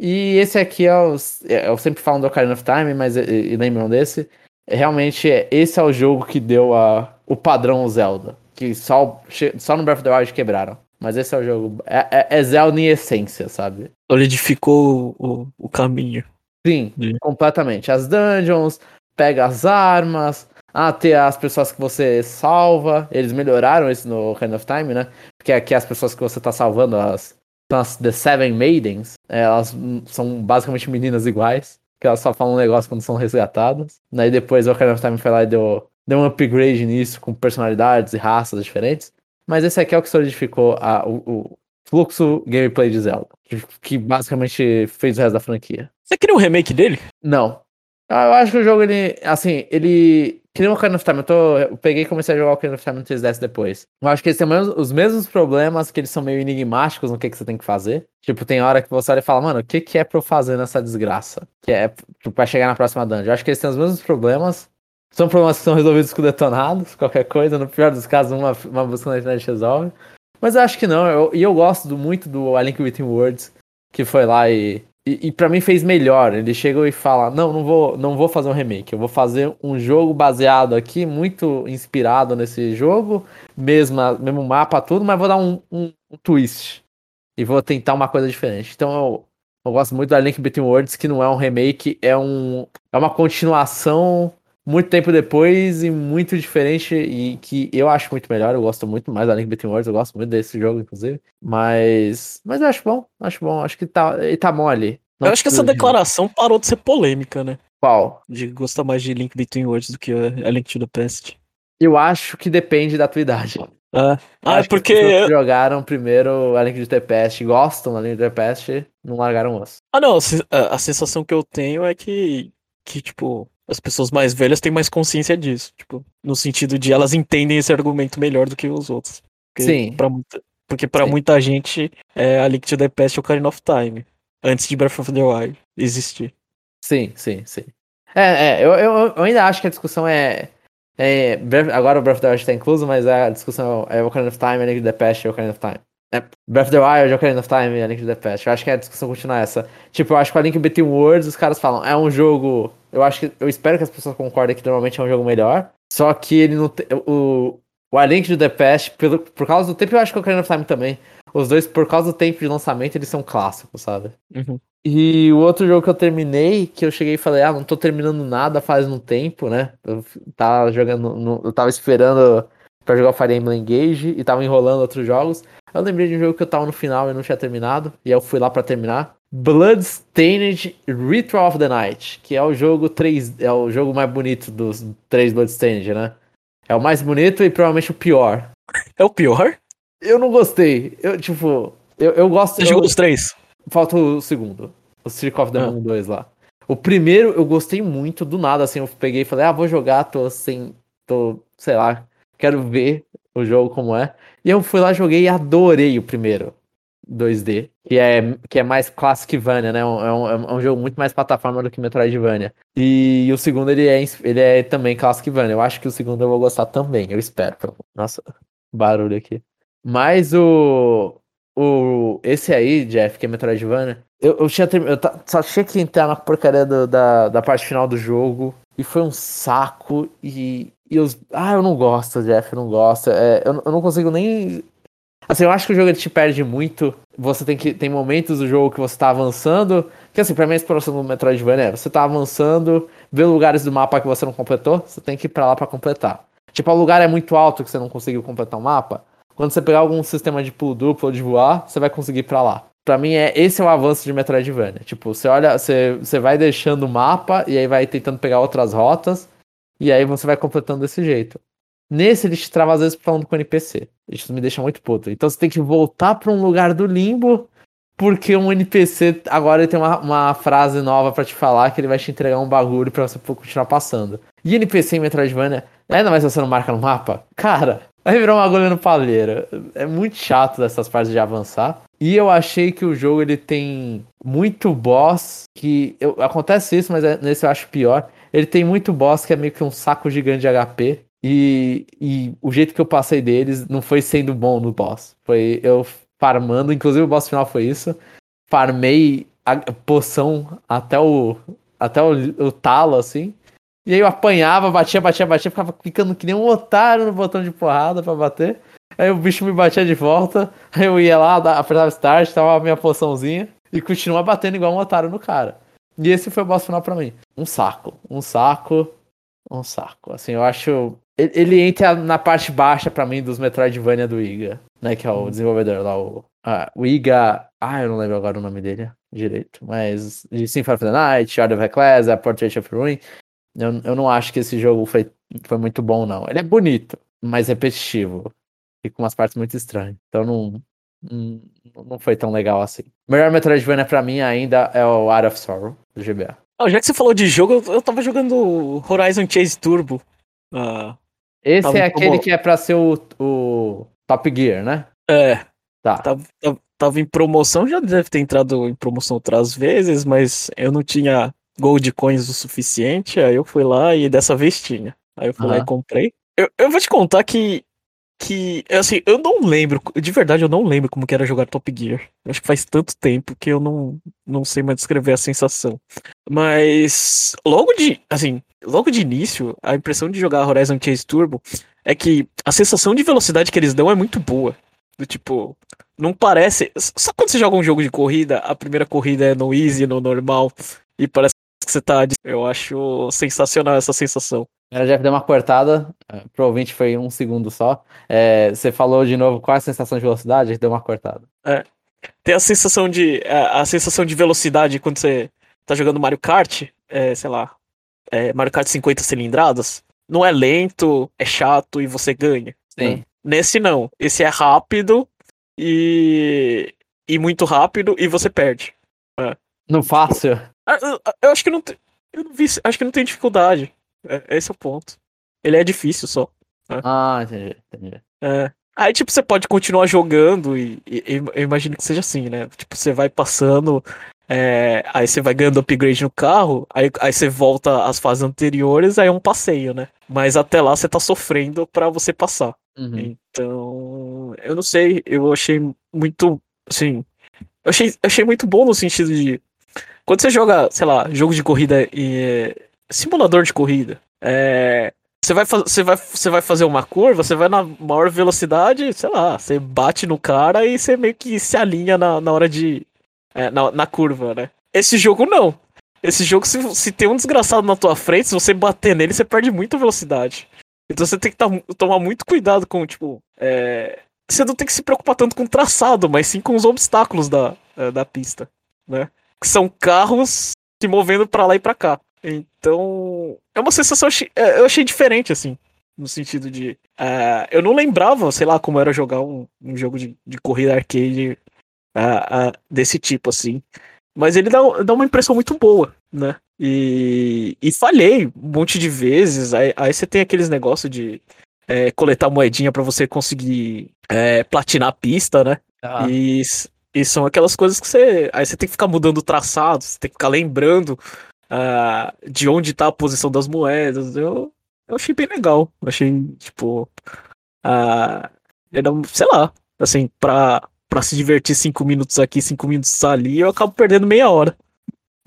Speaker 2: E esse aqui é o. É, eu sempre falo do Ocarina of Time, mas e, e lembram desse? Realmente, esse é o jogo que deu a, o padrão Zelda. Que só, só no Breath of the Wild quebraram. Mas esse é o jogo. É, é, é Zelda em essência, sabe?
Speaker 1: Solidificou o, o caminho.
Speaker 2: Sim, completamente. As dungeons, pega as armas, ah, ter as pessoas que você salva. Eles melhoraram isso no Kind of Time, né? Porque aqui as pessoas que você tá salvando, as, são as The Seven Maidens, elas são basicamente meninas iguais, que elas só falam um negócio quando são resgatadas. Daí depois o Kind of Time foi lá e deu, deu um upgrade nisso, com personalidades e raças diferentes. Mas esse aqui é o que solidificou a, o, o fluxo gameplay de Zelda. Que, que, basicamente fez o resto da franquia.
Speaker 1: Você queria um remake dele?
Speaker 2: Não. Ah, eu acho que o jogo, ele. Assim, ele. Que nem o Ocarina of Time. Eu, tô, eu peguei e comecei a jogar o Ocarina of Time no 3DS depois. Eu acho que eles têm os mesmos problemas, que eles são meio enigmáticos no que, que você tem que fazer. Tipo, tem hora que você olha e fala, mano, o que, que é pra eu fazer nessa desgraça? Que é tipo, pra chegar na próxima dungeon. Eu acho que eles têm os mesmos problemas. São problemas que são resolvidos com detonados, qualquer coisa. No pior dos casos, uma, uma busca na internet resolve. Mas eu acho que não. E eu gosto do, muito do A Link Between que foi lá e, e, e para mim fez melhor. Ele chegou e fala: Não, não vou, não vou fazer um remake. Eu vou fazer um jogo baseado aqui, muito inspirado nesse jogo, mesma, mesmo mapa, tudo, mas vou dar um, um, um twist. E vou tentar uma coisa diferente. Então eu, eu gosto muito da Link Between Worlds, que não é um remake, é, um, é uma continuação muito tempo depois e muito diferente e que eu acho muito melhor. Eu gosto muito mais da Link Between Worlds, eu gosto muito desse jogo, inclusive. Mas, mas eu acho bom, acho bom. Acho que tá, ele tá bom ali.
Speaker 1: Não eu acho que essa declaração parou de ser polêmica, né?
Speaker 2: Qual?
Speaker 1: De gostar mais de Link Between Worlds do que a Link to the Past.
Speaker 2: Eu acho que depende da tua idade.
Speaker 1: Ah, ah é porque. Que
Speaker 2: jogaram primeiro a Link to the Past, gostam da Link to the Past, não largaram o osso.
Speaker 1: Ah, não. A sensação que eu tenho é que, que tipo, as pessoas mais velhas têm mais consciência disso. Tipo, no sentido de elas entendem esse argumento melhor do que os outros.
Speaker 2: Porque Sim.
Speaker 1: Pra muita, porque pra Sim. muita gente, é, a Link to the Past é o Ocarina of Time. Antes de Breath of the Wild existir.
Speaker 2: Sim, sim, sim. É, é eu, eu, eu ainda acho que a discussão é. é agora o Breath of the Wild está incluso, mas a discussão é Ocarina of Time, a Link to the Past e Ocarina of Time. É, Breath of the Wild, Ocarina of Time e a Link to the Past. Eu acho que a discussão continua essa. Tipo, eu acho que a Link Between Worlds, os caras falam, é um jogo. Eu acho que. Eu espero que as pessoas concordem que normalmente é um jogo melhor. Só que ele não tem. O, o A Link to the Past, pelo, por causa do tempo, eu acho que o Ocarina of Time também. Os dois, por causa do tempo de lançamento, eles são clássicos, sabe?
Speaker 1: Uhum.
Speaker 2: E o outro jogo que eu terminei, que eu cheguei e falei, ah, não tô terminando nada faz um tempo, né? Eu tava jogando. Eu tava esperando para jogar o Fire Emblem Engage e tava enrolando outros jogos. Eu lembrei de um jogo que eu tava no final e não tinha terminado, e eu fui lá para terminar. Bloodstained Ritual of the Night, que é o jogo 3, é o jogo mais bonito dos três Bloodstained, né? É o mais bonito e provavelmente o pior.
Speaker 1: É o pior?
Speaker 2: Eu não gostei. Eu, tipo, eu, eu gosto.
Speaker 1: Você eu... jogou dos três?
Speaker 2: Falta o segundo. O Circle of the ah. Moon 2 lá. O primeiro eu gostei muito, do nada, assim, eu peguei e falei, ah, vou jogar, tô assim, tô, sei lá, quero ver o jogo como é. E eu fui lá, joguei e adorei o primeiro 2D, que é, que é mais Classicvania, né? É um, é, um, é jogo muito mais plataforma do que Metroidvania. E, e o segundo, ele é, ele é também Classicvania. Eu acho que o segundo eu vou gostar também, eu espero. Nossa, barulho aqui. Mas o, o esse aí, Jeff, que é Metroidvania, eu, eu tinha eu só tinha que entrar na porcaria do, da, da parte final do jogo. E foi um saco. E, e os. Ah, eu não gosto, Jeff, eu não gosto. É, eu, eu não consigo nem. Assim, eu acho que o jogo te perde muito. Você tem que. Tem momentos do jogo que você tá avançando. Que assim, pra mim a exploração do Metroidvania é, você tá avançando, vê lugares do mapa que você não completou, você tem que ir pra lá pra completar. Tipo, o lugar é muito alto que você não conseguiu completar o mapa. Quando você pegar algum sistema de pulo duplo ou de voar, você vai conseguir ir pra lá. Pra mim, é, esse é o avanço de Metroidvania. Tipo, você olha, você, você vai deixando o mapa e aí vai tentando pegar outras rotas. E aí você vai completando desse jeito. Nesse, ele te trava às vezes falando com o NPC. Isso me deixa muito puto. Então você tem que voltar pra um lugar do limbo. Porque um NPC agora ele tem uma, uma frase nova para te falar que ele vai te entregar um bagulho pra você continuar passando. E NPC em Metroidvania, ainda mais se você não marca no mapa, cara, Vai virar uma agulha no palheiro. É muito chato dessas partes de avançar. E eu achei que o jogo ele tem muito boss que eu, acontece isso, mas é, nesse eu acho pior. Ele tem muito boss que é meio que um saco gigante de HP. E, e o jeito que eu passei deles não foi sendo bom no boss. Foi eu farmando, inclusive o boss final foi isso. Farmei a poção até o até o, o talo assim. E aí eu apanhava, batia, batia, batia, ficava clicando que nem um otário no botão de porrada para bater. Aí o bicho me batia de volta, aí eu ia lá, apertava start, tava a minha poçãozinha e continuava batendo igual um otário no cara. E esse foi o boss final pra mim. Um saco, um saco, um saco. Assim, eu acho. Ele entra na parte baixa para mim dos Metroidvania do Iga, né? Que é o hum. desenvolvedor lá, o, ah, o Iga. Ah, eu não lembro agora o nome dele direito. Mas de Symphony of the Night, Shard of Ecclesia, Portrait of Ruin. Eu, eu não acho que esse jogo foi, foi muito bom, não. Ele é bonito, mas repetitivo. E com umas partes muito estranhas. Então não, não, foi tão legal assim. O melhor Metroidvania pra mim ainda é o Art of Sorrow, do GBA.
Speaker 1: Ah, já que você falou de jogo, eu, eu tava jogando Horizon Chase Turbo.
Speaker 2: Uh, Esse é aquele como... que é pra ser o, o Top Gear, né?
Speaker 1: É. Tá. Tava, tava, tava, em promoção, já deve ter entrado em promoção outras vezes, mas eu não tinha gold coins o suficiente, aí eu fui lá e dessa vez tinha. Aí eu fui uhum. lá e comprei. Eu, eu vou te contar que, que, assim, eu não lembro, de verdade eu não lembro como que era jogar Top Gear. Acho que faz tanto tempo que eu não, não sei mais descrever a sensação. Mas, logo de, assim, logo de início, a impressão de jogar Horizon Chase Turbo é que a sensação de velocidade que eles dão é muito boa. Do tipo, não parece. Só quando você joga um jogo de corrida, a primeira corrida é no easy, no normal, e parece que você tá. Eu acho sensacional essa sensação.
Speaker 2: Ela já deu uma cortada, é, pro ouvinte foi um segundo só. É, você falou de novo qual é a sensação de velocidade? Deu uma cortada.
Speaker 1: É. Tem a sensação de. A, a, sensação de velocidade quando você tá jogando Mario Kart, é, sei lá. É, Mario Kart 50 cilindradas. Não é lento, é chato e você ganha.
Speaker 2: Sim.
Speaker 1: Nesse não. Esse é rápido e. e muito rápido e você perde. É.
Speaker 2: No fácil?
Speaker 1: Ah, eu, eu acho que não. Eu não vi. Acho que não tem dificuldade. É, esse é o ponto. Ele é difícil só.
Speaker 2: Né? Ah, entendi, entendi.
Speaker 1: É. Aí, tipo, você pode continuar jogando e, e, eu imagino que seja assim, né? Tipo, você vai passando, é, aí você vai ganhando upgrade no carro, aí, aí você volta às fases anteriores, aí é um passeio, né? Mas até lá você tá sofrendo para você passar.
Speaker 2: Uhum.
Speaker 1: Então, eu não sei, eu achei muito, assim, eu achei, achei muito bom no sentido de, quando você joga, sei lá, jogo de corrida e simulador de corrida. É, você vai, você, vai, você vai fazer uma curva, você vai na maior velocidade, sei lá, você bate no cara e você meio que se alinha na, na hora de. É, na, na curva, né? Esse jogo não. Esse jogo, se, se tem um desgraçado na tua frente, se você bater nele, você perde muita velocidade. Então você tem que tá, tomar muito cuidado com, tipo. É, você não tem que se preocupar tanto com o traçado, mas sim com os obstáculos da, é, da pista, né? Que são carros se movendo para lá e para cá. Então, é uma sensação, é, eu achei diferente, assim, no sentido de. Uh, eu não lembrava, sei lá, como era jogar um, um jogo de, de corrida arcade uh, uh, desse tipo, assim. Mas ele dá, dá uma impressão muito boa, né? E, e falhei um monte de vezes. Aí, aí você tem aqueles negócios de é, coletar moedinha para você conseguir é, platinar a pista, né? Ah. E, e são aquelas coisas que você. Aí você tem que ficar mudando o traçado, você tem que ficar lembrando de onde tá a posição das moedas. Eu, eu achei bem legal. Eu achei, tipo. Uh, era, sei lá, assim, pra, pra se divertir cinco minutos aqui, cinco minutos ali, eu acabo perdendo meia hora.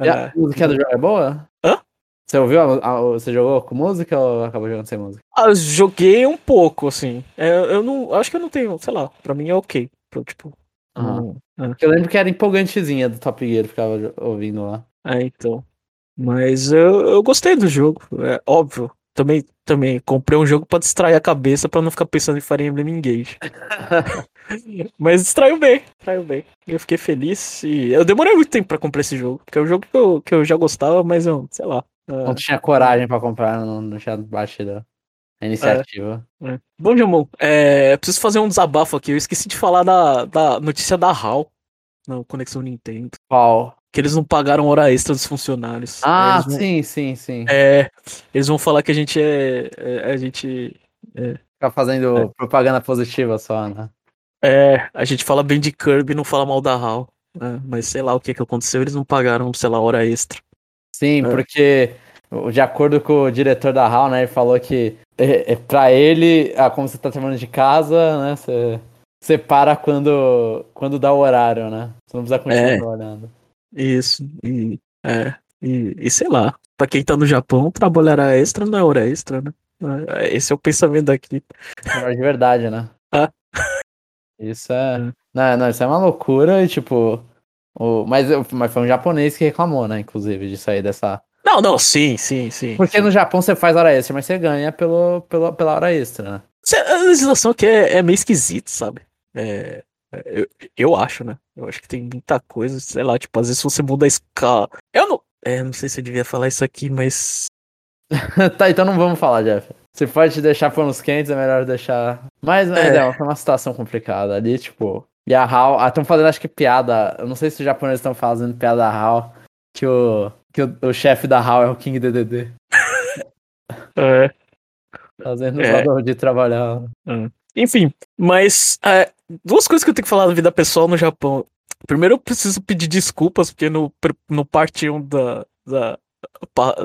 Speaker 2: E a uh, música do jogo é boa?
Speaker 1: Hã?
Speaker 2: Você ouviu? A, a, você jogou com música ou acabou jogando sem música?
Speaker 1: Ah, joguei um pouco, assim. É, eu não. Acho que eu não tenho, sei lá, pra mim é ok. Pra, tipo.
Speaker 2: Uhum. é. Eu lembro que era empoligantezinha do Top Gear, ficava ouvindo lá.
Speaker 1: É, então. Mas eu, eu gostei do jogo, é óbvio. Também, também comprei um jogo para distrair a cabeça para não ficar pensando em Fire Emblem Engage. Mas distraiu bem, distraiu bem. Eu fiquei feliz e eu demorei muito tempo para comprar esse jogo, porque é um jogo que eu, que eu já gostava, mas eu, sei lá.
Speaker 2: Não tinha coragem para comprar, não, não tinha batido a iniciativa.
Speaker 1: É, é. Bom, Jamon, é, preciso fazer um desabafo aqui. Eu esqueci de falar da, da notícia da HAL na Conexão Nintendo.
Speaker 2: Qual?
Speaker 1: Que eles não pagaram hora extra dos funcionários.
Speaker 2: Ah,
Speaker 1: vão,
Speaker 2: sim, sim, sim.
Speaker 1: É, eles vão falar que a gente é. é a gente. É,
Speaker 2: Fica fazendo é. propaganda positiva só, né?
Speaker 1: É, a gente fala bem de Kirby e não fala mal da HAL. Né? Mas sei lá o que, que aconteceu, eles não pagaram, sei lá, hora extra.
Speaker 2: Sim, é. porque de acordo com o diretor da HAL, né, ele falou que é, é, pra ele, ah, como você tá trabalhando de casa, né, você, você para quando, quando dá o horário, né? Você não precisa continuar é. trabalhando.
Speaker 1: Isso, e, é, e, e sei lá, pra quem tá no Japão, trabalhar extra não é hora extra, né? É, esse é o pensamento daqui.
Speaker 2: É de verdade, né?
Speaker 1: Ah.
Speaker 2: Isso é. é. Não, não, isso é uma loucura e tipo. O... Mas, mas foi um japonês que reclamou, né? Inclusive, de sair dessa.
Speaker 1: Não, não, sim, sim, sim.
Speaker 2: Porque
Speaker 1: sim.
Speaker 2: no Japão você faz hora extra, mas você ganha pelo, pelo, pela hora extra, né?
Speaker 1: A legislação aqui é, é meio esquisita, sabe? É, eu, eu acho, né? Eu acho que tem muita coisa, sei lá, tipo, às vezes você muda a escala. Eu não. É, não sei se eu devia falar isso aqui, mas.
Speaker 2: tá, então não vamos falar, Jeff. Se pode deixar panos quentes, é melhor deixar. Mas, mas é, é uma situação complicada ali, tipo. E a HAL. Estão ah, fazendo, acho que piada. Eu não sei se os japoneses estão fazendo piada da HAL. Que o. Que o, o chefe da HAL é o King DDD.
Speaker 1: É.
Speaker 2: Fazendo é. o de trabalhar.
Speaker 1: É. Enfim, mas é, duas coisas que eu tenho que falar da vida pessoal no Japão. Primeiro, eu preciso pedir desculpas, porque no, no parte 1 da, da,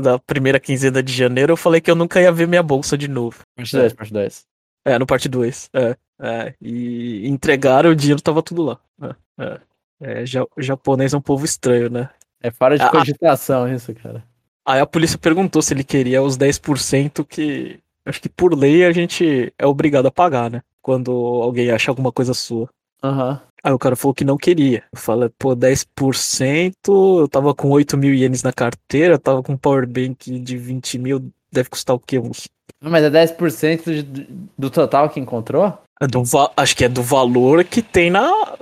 Speaker 1: da primeira quinzena de janeiro eu falei que eu nunca ia ver minha bolsa de novo.
Speaker 2: Parte 2, parte 2.
Speaker 1: É, no parte 2. É, é, e entregaram o dinheiro, tava tudo lá. É, é, é ja, o japonês é um povo estranho, né?
Speaker 2: É fora de cogitação a, isso, cara.
Speaker 1: Aí a polícia perguntou se ele queria os 10% que acho que por lei a gente é obrigado a pagar, né? Quando alguém acha alguma coisa sua.
Speaker 2: Uhum.
Speaker 1: Aí o cara falou que não queria. Eu falei, pô, 10%, eu tava com 8 mil ienes na carteira, eu tava com um powerbank de 20 mil deve custar o quê? Uns.
Speaker 2: Mas é 10% do, do total que encontrou?
Speaker 1: É do, acho que é do valor que tem na.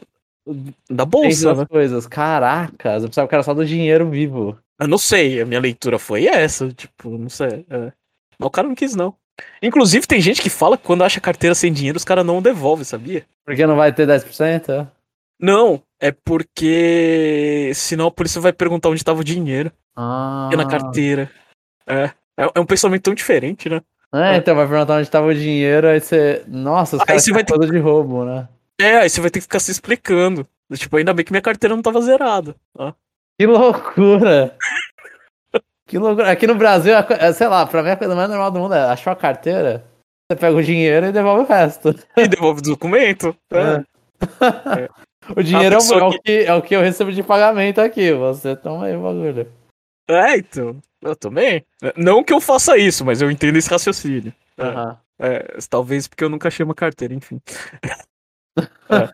Speaker 1: Da bolsa.
Speaker 2: Né? coisas. Caracas, eu pensava que era só do dinheiro vivo.
Speaker 1: Eu não sei, a minha leitura foi essa. Tipo, não sei. É. Mas o cara não quis, não. Inclusive, tem gente que fala que quando acha carteira sem dinheiro, os caras não devolvem, sabia?
Speaker 2: Porque não vai ter 10%?
Speaker 1: Não, é porque senão a polícia vai perguntar onde estava o dinheiro.
Speaker 2: Ah.
Speaker 1: na carteira. É. é. É um pensamento tão diferente, né?
Speaker 2: É, então vai perguntar onde estava o dinheiro, aí você. Nossa, os caras vai ter de roubo, né?
Speaker 1: É, aí você vai ter que ficar se explicando. Tipo, ainda bem que minha carteira não tava zerada. Ó.
Speaker 2: Que loucura! Que loucura. Aqui no Brasil, sei lá, pra mim a coisa mais normal do mundo é achar a carteira, você pega o dinheiro e devolve o resto.
Speaker 1: E devolve o documento. É.
Speaker 2: é. O dinheiro é o, que... que, é o que eu recebo de pagamento aqui. Você toma aí o bagulho.
Speaker 1: É, então. Eu também. Não que eu faça isso, mas eu entendo esse raciocínio.
Speaker 2: Uhum.
Speaker 1: É, talvez porque eu nunca achei uma carteira, enfim. É.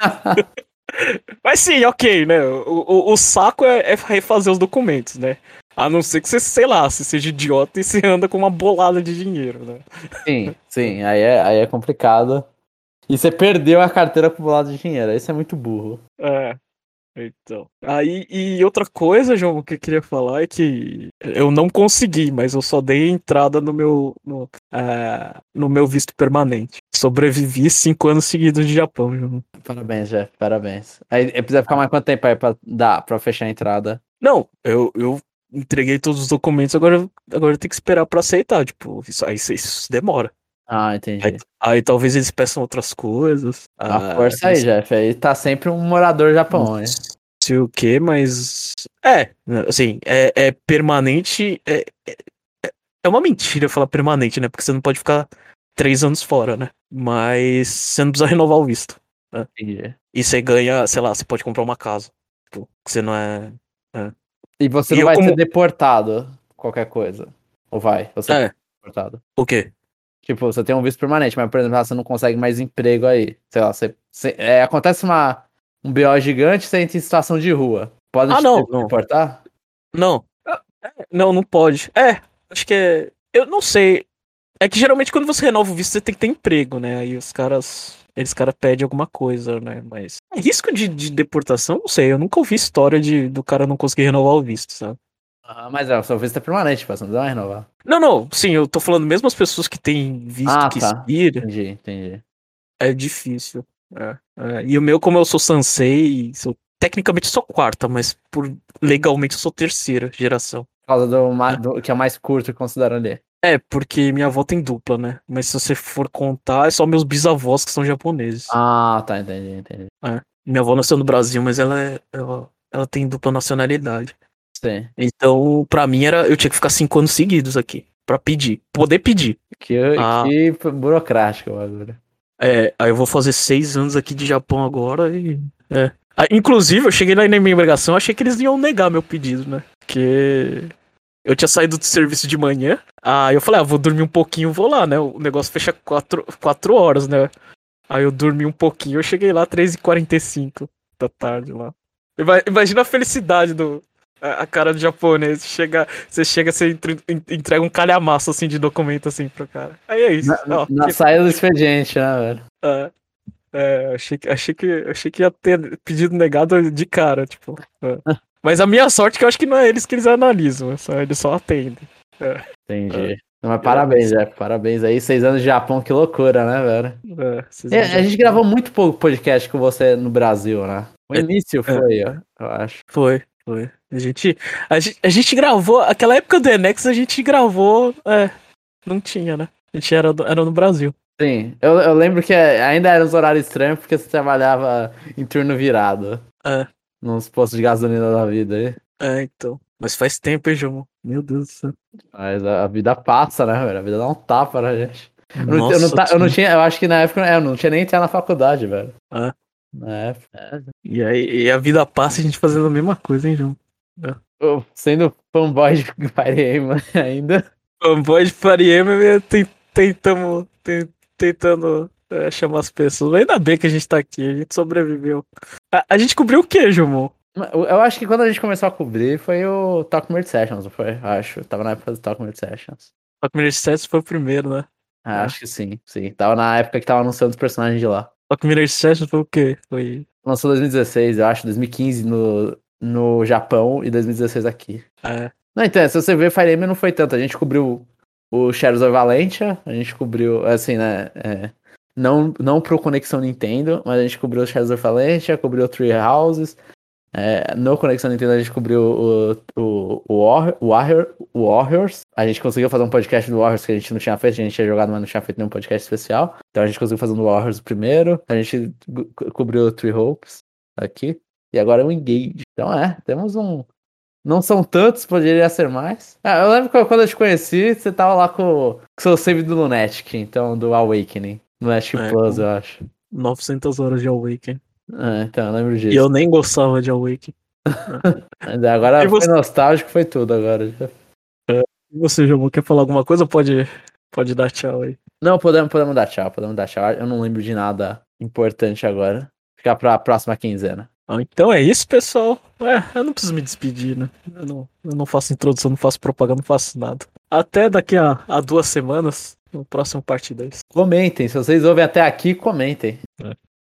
Speaker 1: mas sim, ok, né? O, o, o saco é, é, refazer os documentos, né? A não ser que você, sei lá, você seja idiota e você anda com uma bolada de dinheiro, né?
Speaker 2: Sim, sim, aí é, aí é complicado. E você perdeu a carteira acumulada de dinheiro. Isso é muito burro.
Speaker 1: É. Então. Aí, e outra coisa, João, que eu queria falar é que eu não consegui, mas eu só dei entrada no meu, no, é, no meu visto permanente. Sobrevivi cinco anos seguidos de Japão, João.
Speaker 2: Parabéns, Jeff, parabéns. Aí precisa ficar mais quanto tempo aí pra dar, pra fechar a entrada?
Speaker 1: Não, eu, eu entreguei todos os documentos, agora, agora tenho que esperar pra aceitar. Tipo, isso aí isso demora.
Speaker 2: Ah, entendi.
Speaker 1: Aí, aí, talvez eles peçam outras coisas.
Speaker 2: A ah, força aí, Jeff. Aí tá sempre um morador Japão, né?
Speaker 1: Sei o que, mas. É, assim, é, é permanente. É, é, é, uma mentira falar permanente, né? Porque você não pode ficar três anos fora, né? Mas você não precisa renovar o visto. Né?
Speaker 2: Entendi.
Speaker 1: E você ganha, sei lá, você pode comprar uma casa. Tipo, você não é. é.
Speaker 2: E você e não vai como... ser deportado, qualquer coisa. Ou vai? Você é. deportado.
Speaker 1: O quê?
Speaker 2: Tipo, você tem um visto permanente, mas, por exemplo, você não consegue mais emprego aí. Sei lá, você, você é, acontece uma, um BO gigante, você entra em situação de rua. Pode
Speaker 1: ah, não, não. importar? Não. É, não, não pode. É, acho que é. Eu não sei. É que geralmente quando você renova o visto, você tem que ter emprego, né? Aí os caras. Eles cara pedem alguma coisa, né? Mas. É risco de, de deportação, não sei. Eu nunca ouvi história de, do cara não conseguir renovar o visto, sabe?
Speaker 2: Ah, mas é, o seu visto é permanente, tipo, você não vai renovar.
Speaker 1: Não, não, sim, eu tô falando mesmo as pessoas que têm visto ah, que tá. expira.
Speaker 2: Entendi, entendi.
Speaker 1: É difícil. É, é. E o meu, como eu sou Sansei, sou, tecnicamente sou quarta, mas por legalmente eu sou terceira geração.
Speaker 2: Por causa do, do que é mais curto considero ali.
Speaker 1: É, porque minha avó tem dupla, né? Mas se você for contar, é só meus bisavós que são japoneses.
Speaker 2: Ah, tá, entendi, entendi.
Speaker 1: É. Minha avó nasceu no Brasil, mas ela, é, ela, ela tem dupla nacionalidade.
Speaker 2: Sim.
Speaker 1: Então, pra mim, era, eu tinha que ficar cinco anos seguidos aqui. Pra pedir. Poder pedir.
Speaker 2: Que, ah. que burocrático agora.
Speaker 1: É, aí eu vou fazer seis anos aqui de Japão agora e. É. Ah, inclusive, eu cheguei lá na minha imigração, achei que eles iam negar meu pedido, né? Porque eu tinha saído do serviço de manhã. Aí eu falei, ah, vou dormir um pouquinho, vou lá, né? O negócio fecha quatro, quatro horas, né? Aí eu dormi um pouquinho, eu cheguei lá 3h45 da tarde lá. Imagina a felicidade do, a, cara do japonês. Chega, você chega, você entrega um calhamaço assim de documento assim pro cara. Aí é isso.
Speaker 2: Na, Ó, na que... saída do expediente, né, velho?
Speaker 1: É, é, achei, achei, que, achei que ia ter pedido negado de cara, tipo. É. Mas a minha sorte é que eu acho que não é eles que eles analisam, é só, eles só atendem. É.
Speaker 2: Entendi. É. Mas parabéns, Jeff. Parabéns aí. Seis anos de Japão, que loucura, né, velho? É, a gente gravou muito pouco podcast com você no Brasil, né? O início foi, eu acho.
Speaker 1: Foi, foi. A gente, a gente, a gente gravou, aquela época do Enex a gente gravou, é, não tinha, né? A gente era, era no Brasil.
Speaker 2: Sim, eu, eu lembro que ainda era uns horários estranhos porque você trabalhava em turno virado.
Speaker 1: É.
Speaker 2: Nos postos de gasolina da vida aí.
Speaker 1: É, então. Mas faz tempo, hein, João? Meu Deus do céu.
Speaker 2: Mas a, vida passa, né, velho? A vida dá um tapa na gente. Eu não, eu, não, eu não, tinha, eu acho que na época eu não tinha nem entrado na faculdade, velho.
Speaker 1: É.
Speaker 2: É, é.
Speaker 1: E aí e a vida passa a gente fazendo a mesma coisa, hein, João?
Speaker 2: Oh, sendo fanboy de Emblem ainda.
Speaker 1: Fanboy de Emblem, tentamos, tentando é, chamar as pessoas. Ainda bem que a gente tá aqui, a gente sobreviveu. A, a gente cobriu o que, Jumon?
Speaker 2: Eu acho que quando a gente começou a cobrir foi o Talk Mode Sessions, foi? Acho. Tava na época do Talk Mode Sessions.
Speaker 1: Rock Mirror Sessions foi o primeiro, né?
Speaker 2: Ah, acho que sim, sim. Tava na época que tava anunciando os personagens de lá.
Speaker 1: Rock Mirror Sessions foi o quê? Foi.
Speaker 2: Lançou 2016, eu acho, 2015 no, no Japão e 2016 aqui.
Speaker 1: É.
Speaker 2: Não, então, se você ver, Fire Emblem não foi tanto. A gente cobriu o Shadows of Valentia, a gente cobriu, assim, né? É, não, não pro Conexão Nintendo, mas a gente cobriu o Shadows of Valentia, cobriu Three Houses. É, no Conexão Nintendo a gente cobriu o, o, o, Warrior, o Warriors. A gente conseguiu fazer um podcast do Warriors que a gente não tinha feito, a gente tinha jogado, mas não tinha feito nenhum podcast especial. Então a gente conseguiu fazer um do Warriors primeiro. A gente cobriu o Three Hopes aqui. E agora é o Engage. Então é, temos um, não são tantos, poderia ser mais. Ah, eu lembro que quando eu te conheci, você tava lá com o seu save do Lunatic, então, do Awakening. Lunatic é, Plus, eu acho.
Speaker 1: 900 horas de Awakening.
Speaker 2: É, então, eu lembro disso.
Speaker 1: E eu nem gostava de Awakening.
Speaker 2: agora e foi você... nostálgico, foi tudo agora.
Speaker 1: É, você, João, quer falar alguma coisa? Pode, pode dar tchau aí.
Speaker 2: Não, podemos, podemos dar tchau, podemos dar tchau. Eu não lembro de nada importante agora. Ficar pra próxima quinzena.
Speaker 1: Então é isso, pessoal. É, eu não preciso me despedir, né? Eu não, eu não faço introdução, não faço propaganda, não faço nada. Até daqui a, a duas semanas, no próximo Parte 2.
Speaker 2: Comentem, se vocês ouvem até aqui, comentem. É.